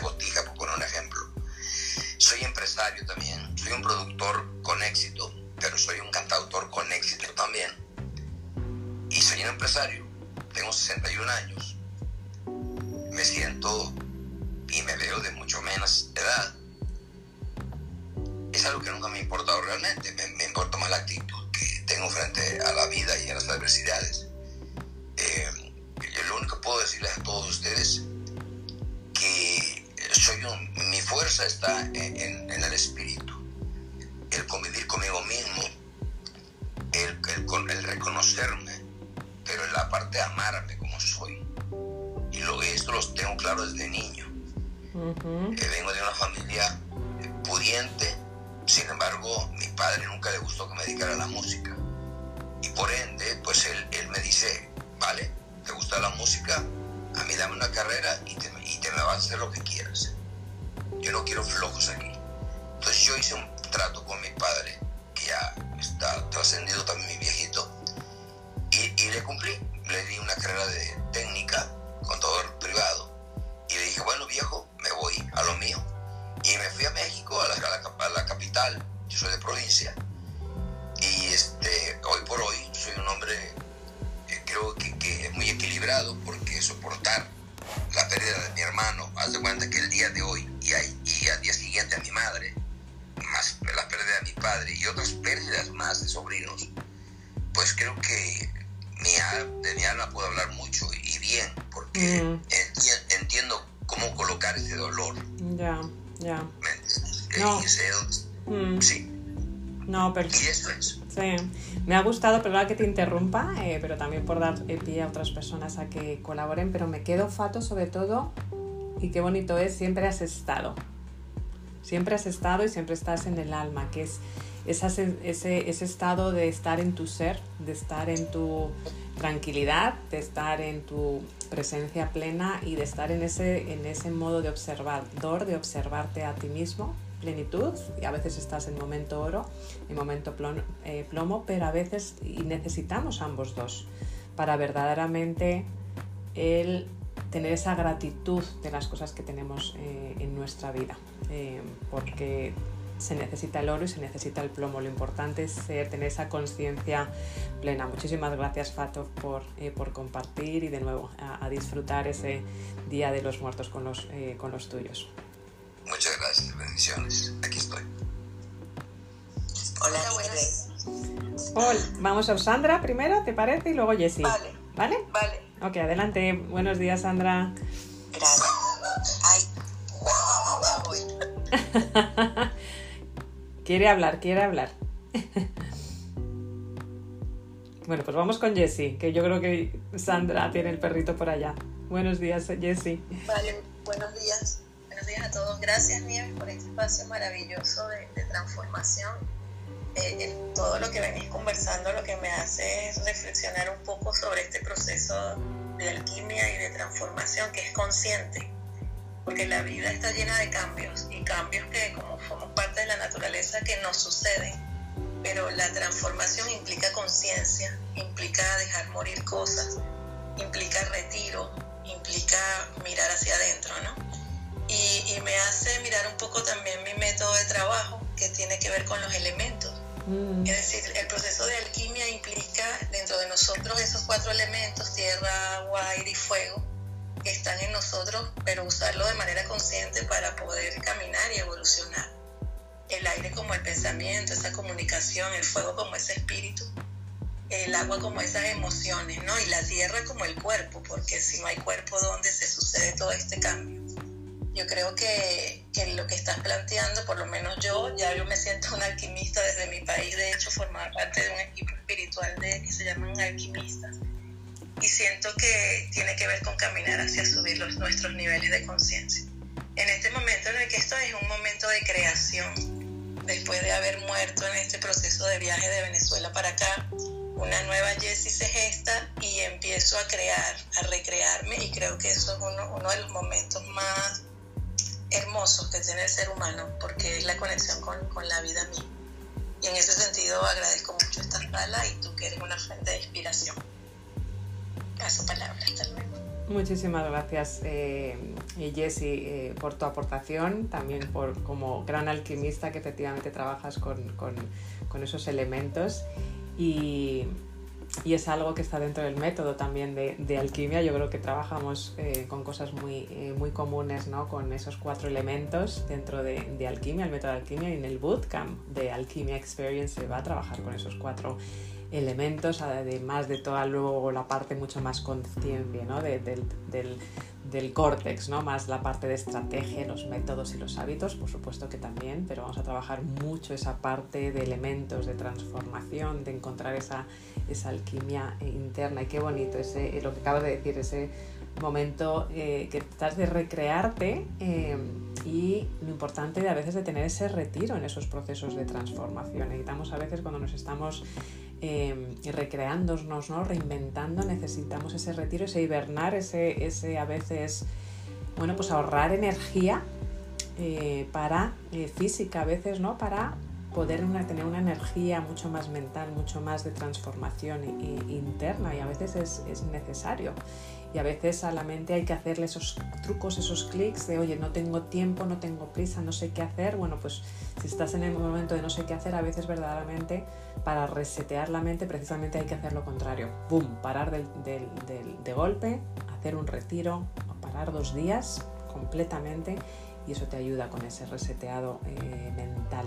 Botija, por poner un ejemplo. Soy empresario también, soy un productor con éxito pero soy un cantautor con éxito también. Y soy un empresario. Tengo 61 años. Me siento y me veo de mucho menos edad. Es algo que nunca me ha importado realmente. Me, me importa más la actitud que tengo frente a la vida y a las adversidades. Eh, lo único que puedo decirles a todos ustedes soy un, mi fuerza está en, en el espíritu el convivir conmigo mismo, el, el, el, reconocerme, pero en la parte de amarme como soy. Y lo, esto los tengo claro desde niño. Eh, vengo de una familia pudiente, sin embargo, mi padre nunca le gustó que me dedicara a la música. Y por ende, pues él, él me dice, vale, ¿te gusta la música? A mí dame una carrera y te, te me vas a hacer lo que quieras. Yo no quiero flojos aquí. Entonces yo hice un trato con mi padre, que ya está trascendido también mi viejito, y, y, le cumplí. Le di una carrera de técnica, contador privado, y le dije, bueno viejo, me voy a lo mío. Y me fui a México, a la, a la, capital, yo soy de provincia, y este, hoy por hoy soy un hombre que creo que, que muy equilibrado, porque soportar la pérdida de mi hermano, haz de cuenta que el día de hoy y, y al día siguiente a mi madre, más la pérdida de mi padre y otras pérdidas más de sobrinos, pues creo que mi, de mi alma puedo hablar mucho y bien, porque mm. entiendo cómo colocar ese dolor. Ya, ya. No. Mm. Sí. No, pero... Y eso es. Me ha gustado, perdona que te interrumpa, eh, pero también por dar pie a otras personas a que colaboren, pero me quedo fato sobre todo, y qué bonito es, siempre has estado. Siempre has estado y siempre estás en el alma, que es ese, ese, estado de estar en tu ser, de estar en tu tranquilidad, de estar en tu presencia plena y de estar en ese, en ese modo de observador, de observarte a ti mismo, plenitud, y a veces estás en momento oro, en momento eh, plomo, pero a veces y necesitamos ambos dos para verdaderamente el tener esa gratitud de las cosas que tenemos eh, en nuestra vida, eh, porque se necesita el oro y se necesita el plomo. Lo importante es tener esa conciencia plena. Muchísimas gracias, Fato, por, por compartir y de nuevo a, disfrutar ese Día de los Muertos con los, con los tuyos. Muchas gracias, bendiciones. Aquí estoy. Hola, buenas. Hola, vamos a Sandra primero, ¿te parece? Y luego Jessie. Vale. ¿Vale? Vale. Ok, adelante. Buenos días, Sandra. Gracias. Ay, voy. quiere hablar, quiere hablar. bueno, pues vamos con Jessie, que yo creo que Sandra tiene el perrito por allá. Buenos días, Jessie. Vale, buenos días. Días a todos. Gracias, Nieves, por este espacio maravilloso de, de transformación eh, todo lo que venís conversando lo que me hace es reflexionar un poco sobre este proceso de alquimia y de transformación que es consciente, porque la vida está llena de cambios y cambios que como somos parte de la naturaleza que nos suceden, pero la transformación implica conciencia, implica dejar morir cosas, implica retiro, implica mirar hacia adentro, ¿no? Y, y me hace mirar un poco también mi método de trabajo que tiene que ver con los elementos Mm. Es decir, el proceso de alquimia implica dentro de nosotros esos cuatro elementos, tierra, agua, aire y fuego, que están en nosotros, pero usarlo de manera consciente para poder caminar y evolucionar. El aire como el pensamiento, esa comunicación, el fuego como ese espíritu, el agua como esas emociones, ¿no? Y la tierra como el cuerpo, porque si no hay cuerpo, ¿dónde se sucede todo este cambio? Yo creo que, que, lo que estás planteando, por lo menos yo, ya yo me siento un alquimista desde mi país, de hecho formar parte de un equipo espiritual de, que se llaman alquimistas, y siento que tiene que ver con caminar hacia subir los, nuestros niveles de conciencia. En este momento en el que estoy es un momento de creación, después de haber muerto en este proceso de viaje de Venezuela para acá, una nueva Jessie se gesta y empiezo a crear, a recrearme. Y creo que eso es uno, uno de los momentos más hermosos que tiene el ser humano, porque es la conexión con, con la vida misma. Y en ese sentido agradezco mucho esta sala y tú que eres una fuente de inspiración. A su palabra, hasta luego. Muchísimas gracias, eh, Jessie, eh, por tu aportación, también por como gran alquimista que efectivamente trabajas con, con, esos elementos y, y, es algo que está dentro del método también de, alquimia. Yo creo que trabajamos eh, con cosas muy, eh, muy comunes ¿no? con esos cuatro elementos dentro de, de, alquimia, el método de alquimia y en el bootcamp de Alquimia Experience se va a trabajar con esos cuatro elementos elementos, además de toda luego la parte mucho más consciente ¿no? del, del, córtex, ¿no? más la parte de estrategia, los métodos y los hábitos, por supuesto que también, pero vamos a trabajar mucho esa parte de elementos, de transformación, de encontrar esa, esa alquimia interna. Y qué bonito ese, lo que acabas de decir, ese momento eh, que estás de recrearte eh, y lo importante de a veces de tener ese retiro en esos procesos de transformación. Necesitamos a veces cuando nos estamos eh, recreándonos, ¿no? reinventando, necesitamos ese retiro, ese hibernar, ese, ese a veces, bueno, pues ahorrar energía eh, para eh, física a veces, ¿no? Para poder tener una energía mucho más mental, mucho más de transformación interna y a veces es, es necesario y a veces a la mente hay que hacerle esos trucos, esos clics de, oye, no tengo tiempo, no tengo prisa, no sé qué hacer. Bueno, pues si estás en el momento de no sé qué hacer, a veces verdaderamente para resetear la mente precisamente hay que hacer lo contrario. ¡Bum! Parar de golpe, hacer un retiro, parar dos días completamente y eso te ayuda con ese reseteado eh, mental.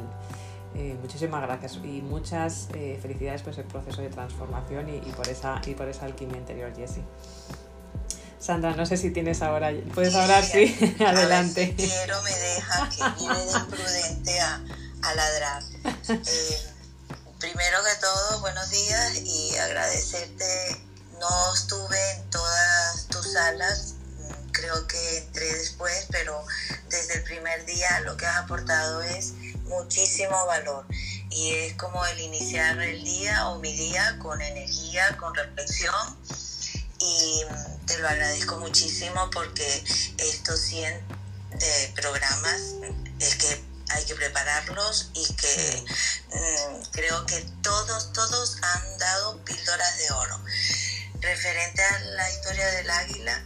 Eh, muchísimas gracias y muchas eh, felicidades por ese proceso de transformación y, por esa, y por esa alquimia interior, Jessie. Sandra, no sé si tienes ahora. ¿Puedes hablar? Sí, adelante. quiero me deja que viene de imprudente a, a ladrar. Eh, primero que todo, buenos días y agradecerte. No estuve en todas tus salas, creo que entré después, pero desde el primer día lo que has aportado es muchísimo valor y es como el iniciar el día o mi día con energía, con reflexión y te lo agradezco muchísimo porque estos 100 de programas es que hay que prepararlos y que mm, creo que todos, todos han dado píldoras de oro. Referente a la historia del águila,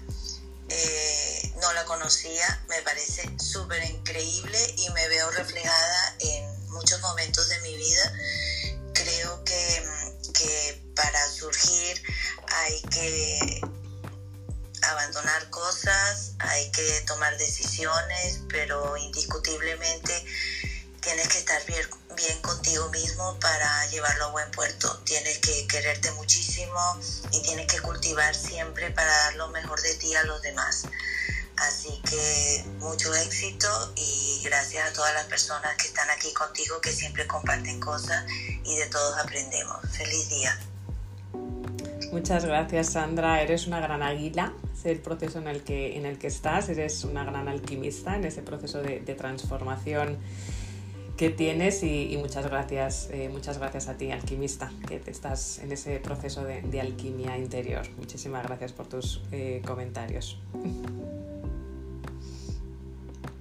eh, no la conocía, me parece súper increíble y me veo reflejada tomar decisiones, pero indiscutiblemente tienes que estar bien, bien contigo mismo para llevarlo a buen puerto. Tienes que quererte muchísimo y tienes que cultivar siempre para dar lo mejor de ti a los demás. Así que mucho éxito y gracias a todas las personas que están aquí contigo, que siempre comparten cosas y de todos aprendemos. Feliz día. Muchas gracias Sandra, eres una gran águila, el proceso en el que, en el que estás, eres una gran alquimista en ese proceso de, transformación que tienes y, muchas gracias, eh, muchas gracias a ti, alquimista, que estás en ese proceso de, alquimia interior. Muchísimas gracias por tus eh, comentarios.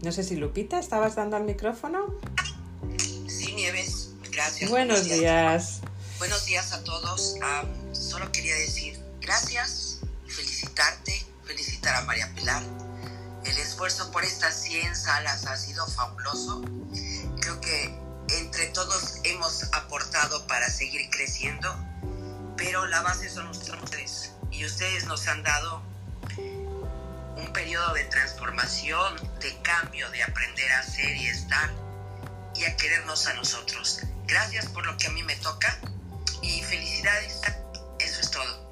No sé si Lupita, ¿estabas dando al micrófono? Sí, Nieves, gracias. Buenos días. Buenos días a todos. solo quería decir gracias, felicitarte, felicitar a María Pilar. El esfuerzo por estas 100 salas ha sido fabuloso. Creo que entre todos hemos aportado para seguir creciendo, pero la base son ustedes. Y ustedes nos han dado un periodo de transformación, de cambio, de aprender a ser y estar y a querernos a nosotros. Gracias por lo que a mí me toca y felicidades. Eso es todo.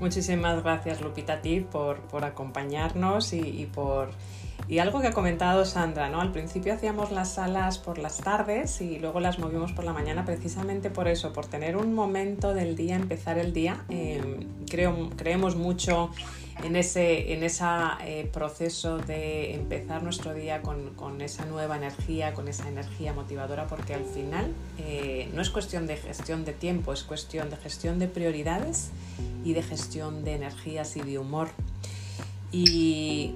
Muchísimas gracias Lupita ti por, por acompañarnos y, y, por... Y algo que ha comentado Sandra, ¿no? Al principio hacíamos las salas por las tardes y luego las movimos por la mañana precisamente por eso, por tener un momento del día, empezar el día. Eh, creo, creemos mucho en ese en esa, eh, proceso de empezar nuestro día con, con, esa nueva energía, con esa energía motivadora, porque al final eh, no es cuestión de gestión de tiempo, es cuestión de gestión de prioridades y de gestión de energías y de humor. Y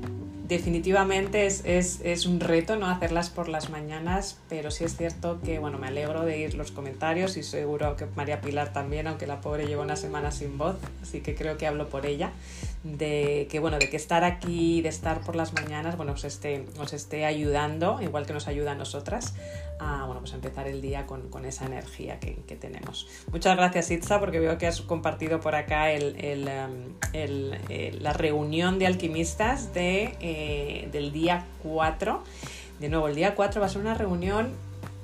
definitivamente es, un reto no hacerlas por las mañanas, pero sí es cierto que bueno, me alegro de ir los comentarios y seguro que María Pilar también, aunque la pobre lleva una semana sin voz, así que creo que hablo por ella, de que bueno, de que estar aquí, de estar por las mañanas, bueno, os esté, os esté ayudando, igual que nos ayuda a nosotras, a bueno, pues empezar el día con, esa energía que, tenemos. Muchas gracias Itza, porque veo que has compartido por acá el, um, la reunión de alquimistas de... Eh, eh, del día 4. De nuevo, el día 4 va a ser una reunión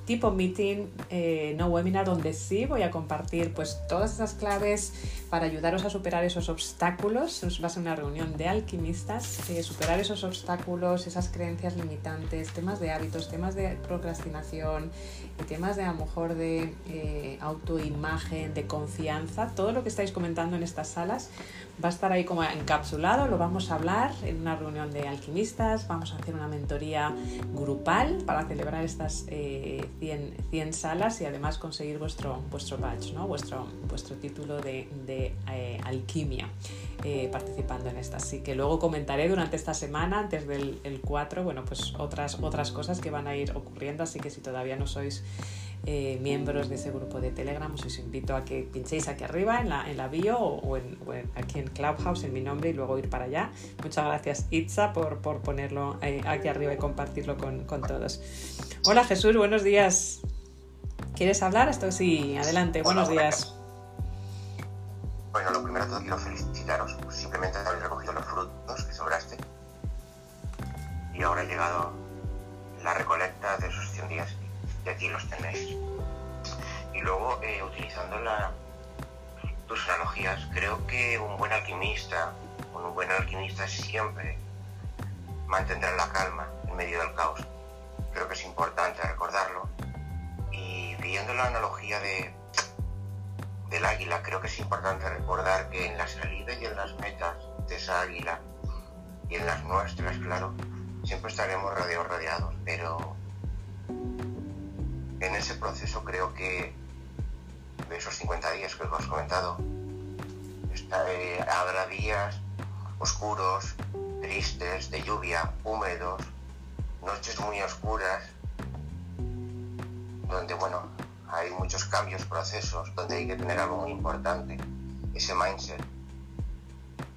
tipo meeting, eh, no webinar, donde sí voy a compartir pues todas esas claves para ayudaros a superar esos obstáculos. Va a ser una reunión de alquimistas, eh, superar esos obstáculos, esas creencias limitantes, temas de hábitos, temas de procrastinación, temas de a lo mejor de autoimagen, de confianza, todo lo que estáis comentando en estas salas va a estar ahí como encapsulado, lo vamos a hablar en una reunión de alquimistas, vamos a hacer una mentoría grupal para celebrar estas 100, eh, salas y además conseguir vuestro, vuestro badge, ¿no? vuestro, vuestro título de, eh, alquimia eh, participando en estas. Así que luego comentaré durante esta semana, antes del 4, bueno, pues otras, otras cosas que van a ir ocurriendo, así que si todavía no sois eh, miembros de ese grupo de Telegram, os invito a que pinchéis aquí arriba en la, en la bio o, en, aquí en Clubhouse en mi nombre y luego ir para allá. Muchas gracias Itza por, por ponerlo eh, aquí arriba y compartirlo con, con, todos. Hola Jesús, buenos días. ¿Quieres hablar? Esto sí, adelante, buenos días. Bueno, lo primero quiero felicitaros, simplemente habéis recogido los frutos que sobraste y ahora ha llegado la recolecta de esos 100 días y aquí los tenéis. Y luego, eh, utilizando la, tus analogías, creo que un buen alquimista, un buen alquimista siempre mantendrá la calma en medio del caos. Creo que es importante recordarlo. Y viendo la analogía de, del águila, creo que es importante recordar que en la salida y en las metas de esa águila, y en las nuestras, claro, siempre estaremos rodeados, rodeados, pero en ese proceso creo que de esos 50 días que os hemos comentado, eh, habrá días oscuros, tristes, de lluvia, húmedos, noches muy oscuras, donde bueno, hay muchos cambios, procesos, donde hay que tener algo muy importante, ese mindset.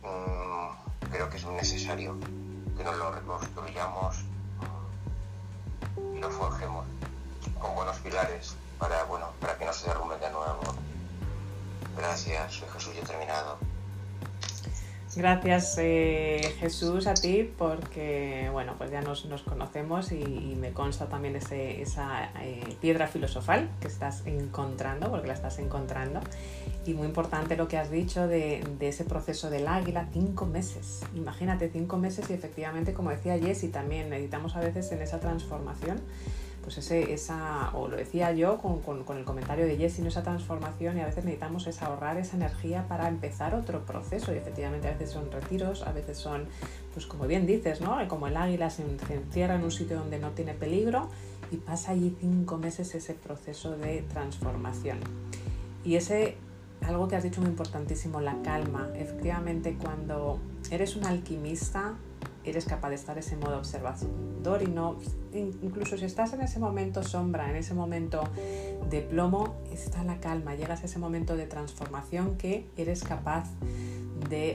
Mm, creo que es necesario que nos lo reconstruyamos y lo forjemos con buenos pilares para, bueno, para que no se derrumbe de nuevo. Gracias, soy Jesús, yo he terminado. Gracias eh, Jesús a ti porque bueno pues ya nos, nos conocemos y, me consta también ese, esa eh, piedra filosofal que estás encontrando porque la estás encontrando y muy importante lo que has dicho de, de, ese proceso del águila, cinco meses. Imagínate, cinco meses y efectivamente, como decía Jessy, también necesitamos a veces en esa transformación pues ese, esa, o lo decía yo con, con, el comentario de Jessie, ¿no? esa transformación y a veces necesitamos es ahorrar esa energía para empezar otro proceso y efectivamente a veces son retiros, a veces son, pues como bien dices, ¿no? como el águila se, encierra en un sitio donde no tiene peligro y pasa allí cinco meses ese proceso de transformación. Y ese, algo que has dicho muy importantísimo, la calma. Efectivamente, cuando eres un alquimista, eres capaz de estar en ese modo observador y no, incluso si estás en ese momento sombra, en ese momento de plomo, está la calma, llegas a ese momento de transformación que eres capaz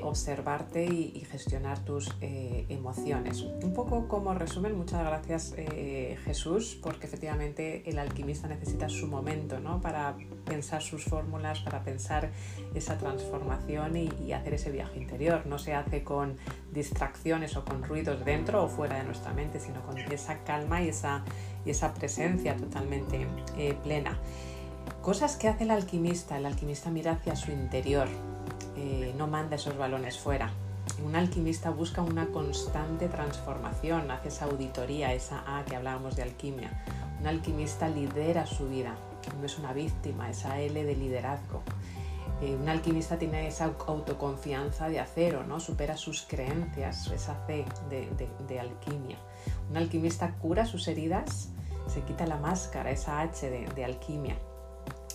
observarte y, gestionar tus eh, emociones. Un poco como resumen, muchas gracias eh, Jesús, porque efectivamente el alquimista necesita su momento ¿no? para pensar sus fórmulas, para pensar esa transformación y, hacer ese viaje interior. No se hace con distracciones o con ruidos dentro o fuera de nuestra mente, sino con esa calma y esa, y esa presencia totalmente eh, plena. Cosas que hace el alquimista. El alquimista mira hacia su interior, eh, no manda esos balones fuera. Un alquimista busca una constante transformación, hace esa auditoría, esa A que hablábamos de alquimia. Un alquimista lidera su vida, no es una víctima, esa L de liderazgo. Eh, un alquimista tiene esa autoconfianza de acero, ¿no? supera sus creencias, esa C de, alquimia. Un alquimista cura sus heridas, se quita la máscara, esa H de, alquimia.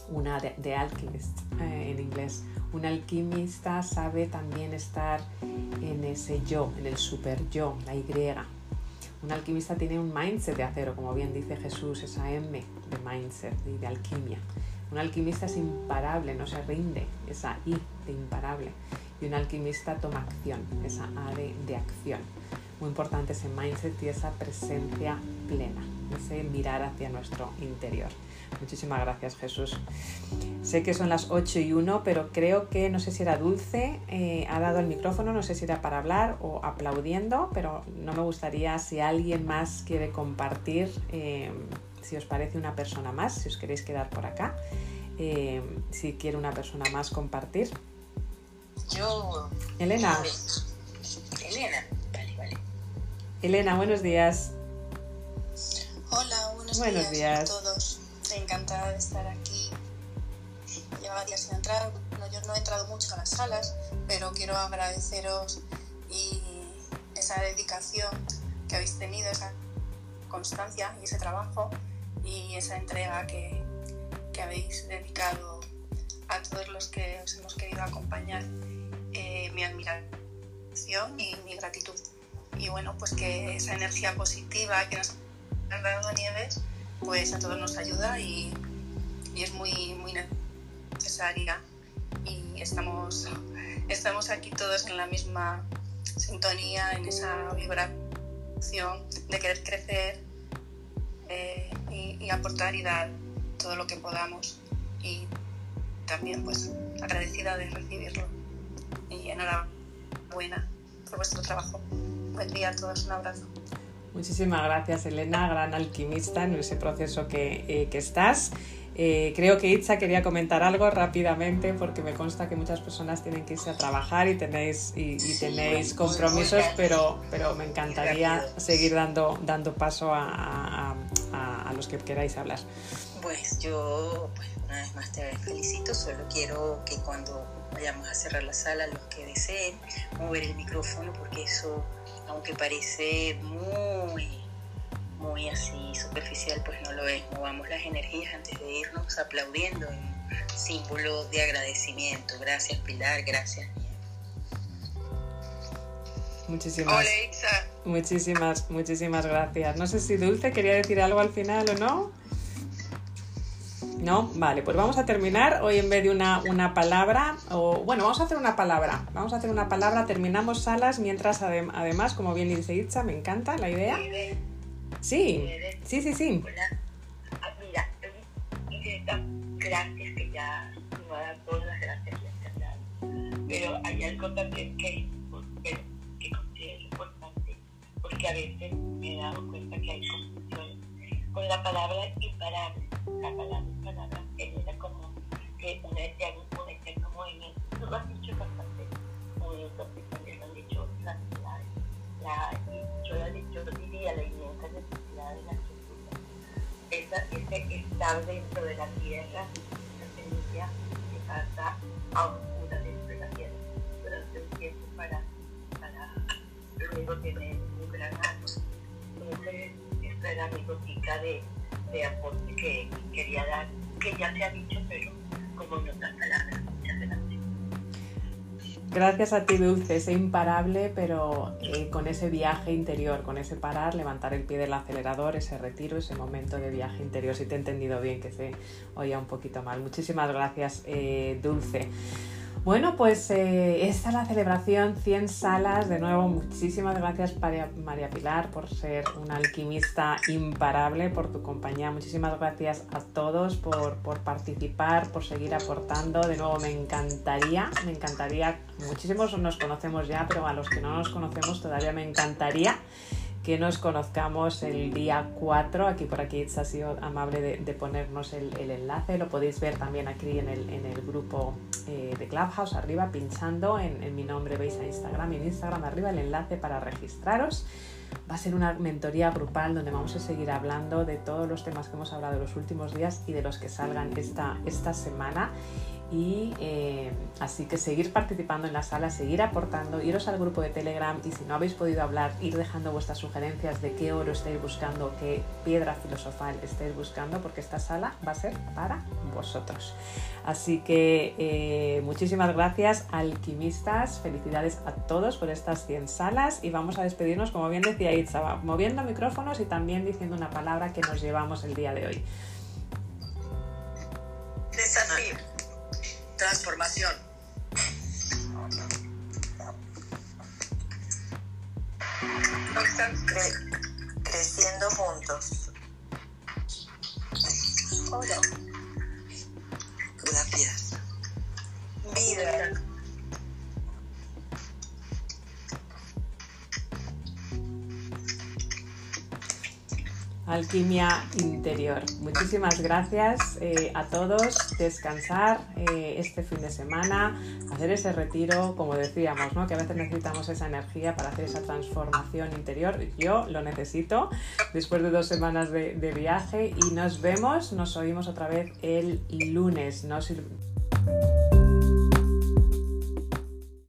Una de, alchemist eh, en inglés. Un alquimista sabe también estar en ese yo, en el super yo, la Y. Un alquimista tiene un mindset de acero, como bien dice Jesús, esa M de mindset y de alquimia. Un alquimista es imparable, no se rinde, esa I de imparable. Y un alquimista toma acción, esa A de, de acción. Muy importante ese mindset y esa presencia plena, mirar hacia nuestro interior. Muchísimas gracias Jesús. Sé que son las 8 y 1, pero creo que no sé si era Dulce, eh, ha dado el micrófono, no sé si era para hablar o aplaudiendo, pero no me gustaría si alguien más quiere compartir, eh, si os parece una persona más, si os queréis quedar por acá, eh, si quiere una persona más compartir. Yo. Elena. Elena, vale, vale. Elena, buenos días. Hola, buenos, buenos días a todos encantada de estar aquí. Lleva días sin entrar, yo no he entrado mucho a las salas, pero quiero agradeceros y esa dedicación que habéis tenido, esa constancia y ese trabajo y esa entrega que, que habéis dedicado a todos los que os hemos querido acompañar. Eh, mi admiración y mi gratitud. Y bueno, pues que esa energía positiva que nos ha dado Nieves pues a todos nos ayuda y, es muy, muy necesaria. Y estamos, estamos aquí todos en la misma sintonía, en esa vibración de querer crecer eh, y, aportar y dar todo lo que podamos. Y también pues agradecida de recibirlo. Y enhorabuena por vuestro trabajo. Buen día a todos, un abrazo. Muchísimas gracias, Elena, gran alquimista en ese proceso que, eh, estás. Eh, creo que Itza quería comentar algo rápidamente porque me consta que muchas personas tienen que irse a trabajar y tenéis, y, tenéis compromisos, pero, pero me encantaría seguir dando, dando paso a, los que queráis hablar. Pues yo, pues, una vez más te felicito, solo quiero que cuando vayamos a cerrar la sala, los que deseen mover el micrófono, porque eso aunque parece muy, muy así superficial, pues no lo es. Movamos las energías antes de irnos aplaudiendo en símbolo de agradecimiento. Gracias Pilar, gracias Muchísimas, muchísimas, muchísimas gracias. No sé si Dulce quería decir algo al final o no. ¿No? Vale, pues vamos a terminar hoy en vez de una, una, palabra, o bueno, vamos a hacer una palabra. Vamos a hacer una palabra, terminamos salas mientras además, como bien dice Itza, me encanta la idea. Sí, sí, sí, sí. Ah, mira, gracias que ya no dar todas las gracias pero hay algo también que, que considero importante, porque a veces me he dado cuenta que hay confusión con la palabra imparable eterno, un. Tú lo has dicho bastante lo han dicho. La, yo, yo diría la inmensa necesidad de la estructura. Esa, ese estar dentro de la tierra, que pasa a dentro de la tierra durante un tiempo para, para tener un gran árbol. Entonces, esta de de aporte que quería dar, que ya se ha dicho, pero como otras palabras. Gracias a ti, Dulce, es imparable, pero eh, con ese viaje interior, con ese parar, levantar el pie del acelerador, ese retiro, ese momento de viaje interior. Si te he entendido bien, que se oía un poquito mal. Muchísimas gracias, eh, Dulce. Bueno, pues eh, esta es la celebración 100 salas. De nuevo, muchísimas gracias María Pilar por ser una alquimista imparable, por tu compañía. Muchísimas gracias a todos por, por participar, por seguir aportando. De nuevo, me encantaría, me encantaría, muchísimos nos conocemos ya, pero a los que no nos conocemos todavía me encantaría que nos conozcamos el día 4. Aquí por aquí ha sido amable de, ponernos el, enlace. Lo podéis ver también aquí en el, en el grupo eh, de Clubhouse arriba, pinchando en, mi nombre, veis a Instagram en Instagram arriba el enlace para registraros. Va a ser una mentoría grupal donde vamos a seguir hablando de todos los temas que hemos hablado los últimos días y de los que salgan esta, esta semana y eh, así que seguir participando en la sala, seguir aportando, iros al grupo de Telegram y si no habéis podido hablar, ir dejando vuestras sugerencias de qué oro estáis buscando, qué piedra filosofal estáis buscando, porque esta sala va a ser para vosotros. Así que eh, muchísimas gracias alquimistas, felicidades a todos por estas 100 salas y vamos a despedirnos, como bien decía Itza, moviendo micrófonos y también diciendo una palabra que nos llevamos el día de hoy. Desafío transformación. Cre creciendo juntos. Hola. Gracias. Vida. Alquimia Interior. Muchísimas gracias eh, a todos. Descansar eh, este fin de semana, hacer ese retiro, como decíamos, ¿no? que a veces necesitamos esa energía para hacer esa transformación interior. Yo lo necesito después de dos semanas de, viaje y nos vemos, nos oímos otra vez el lunes. Nos...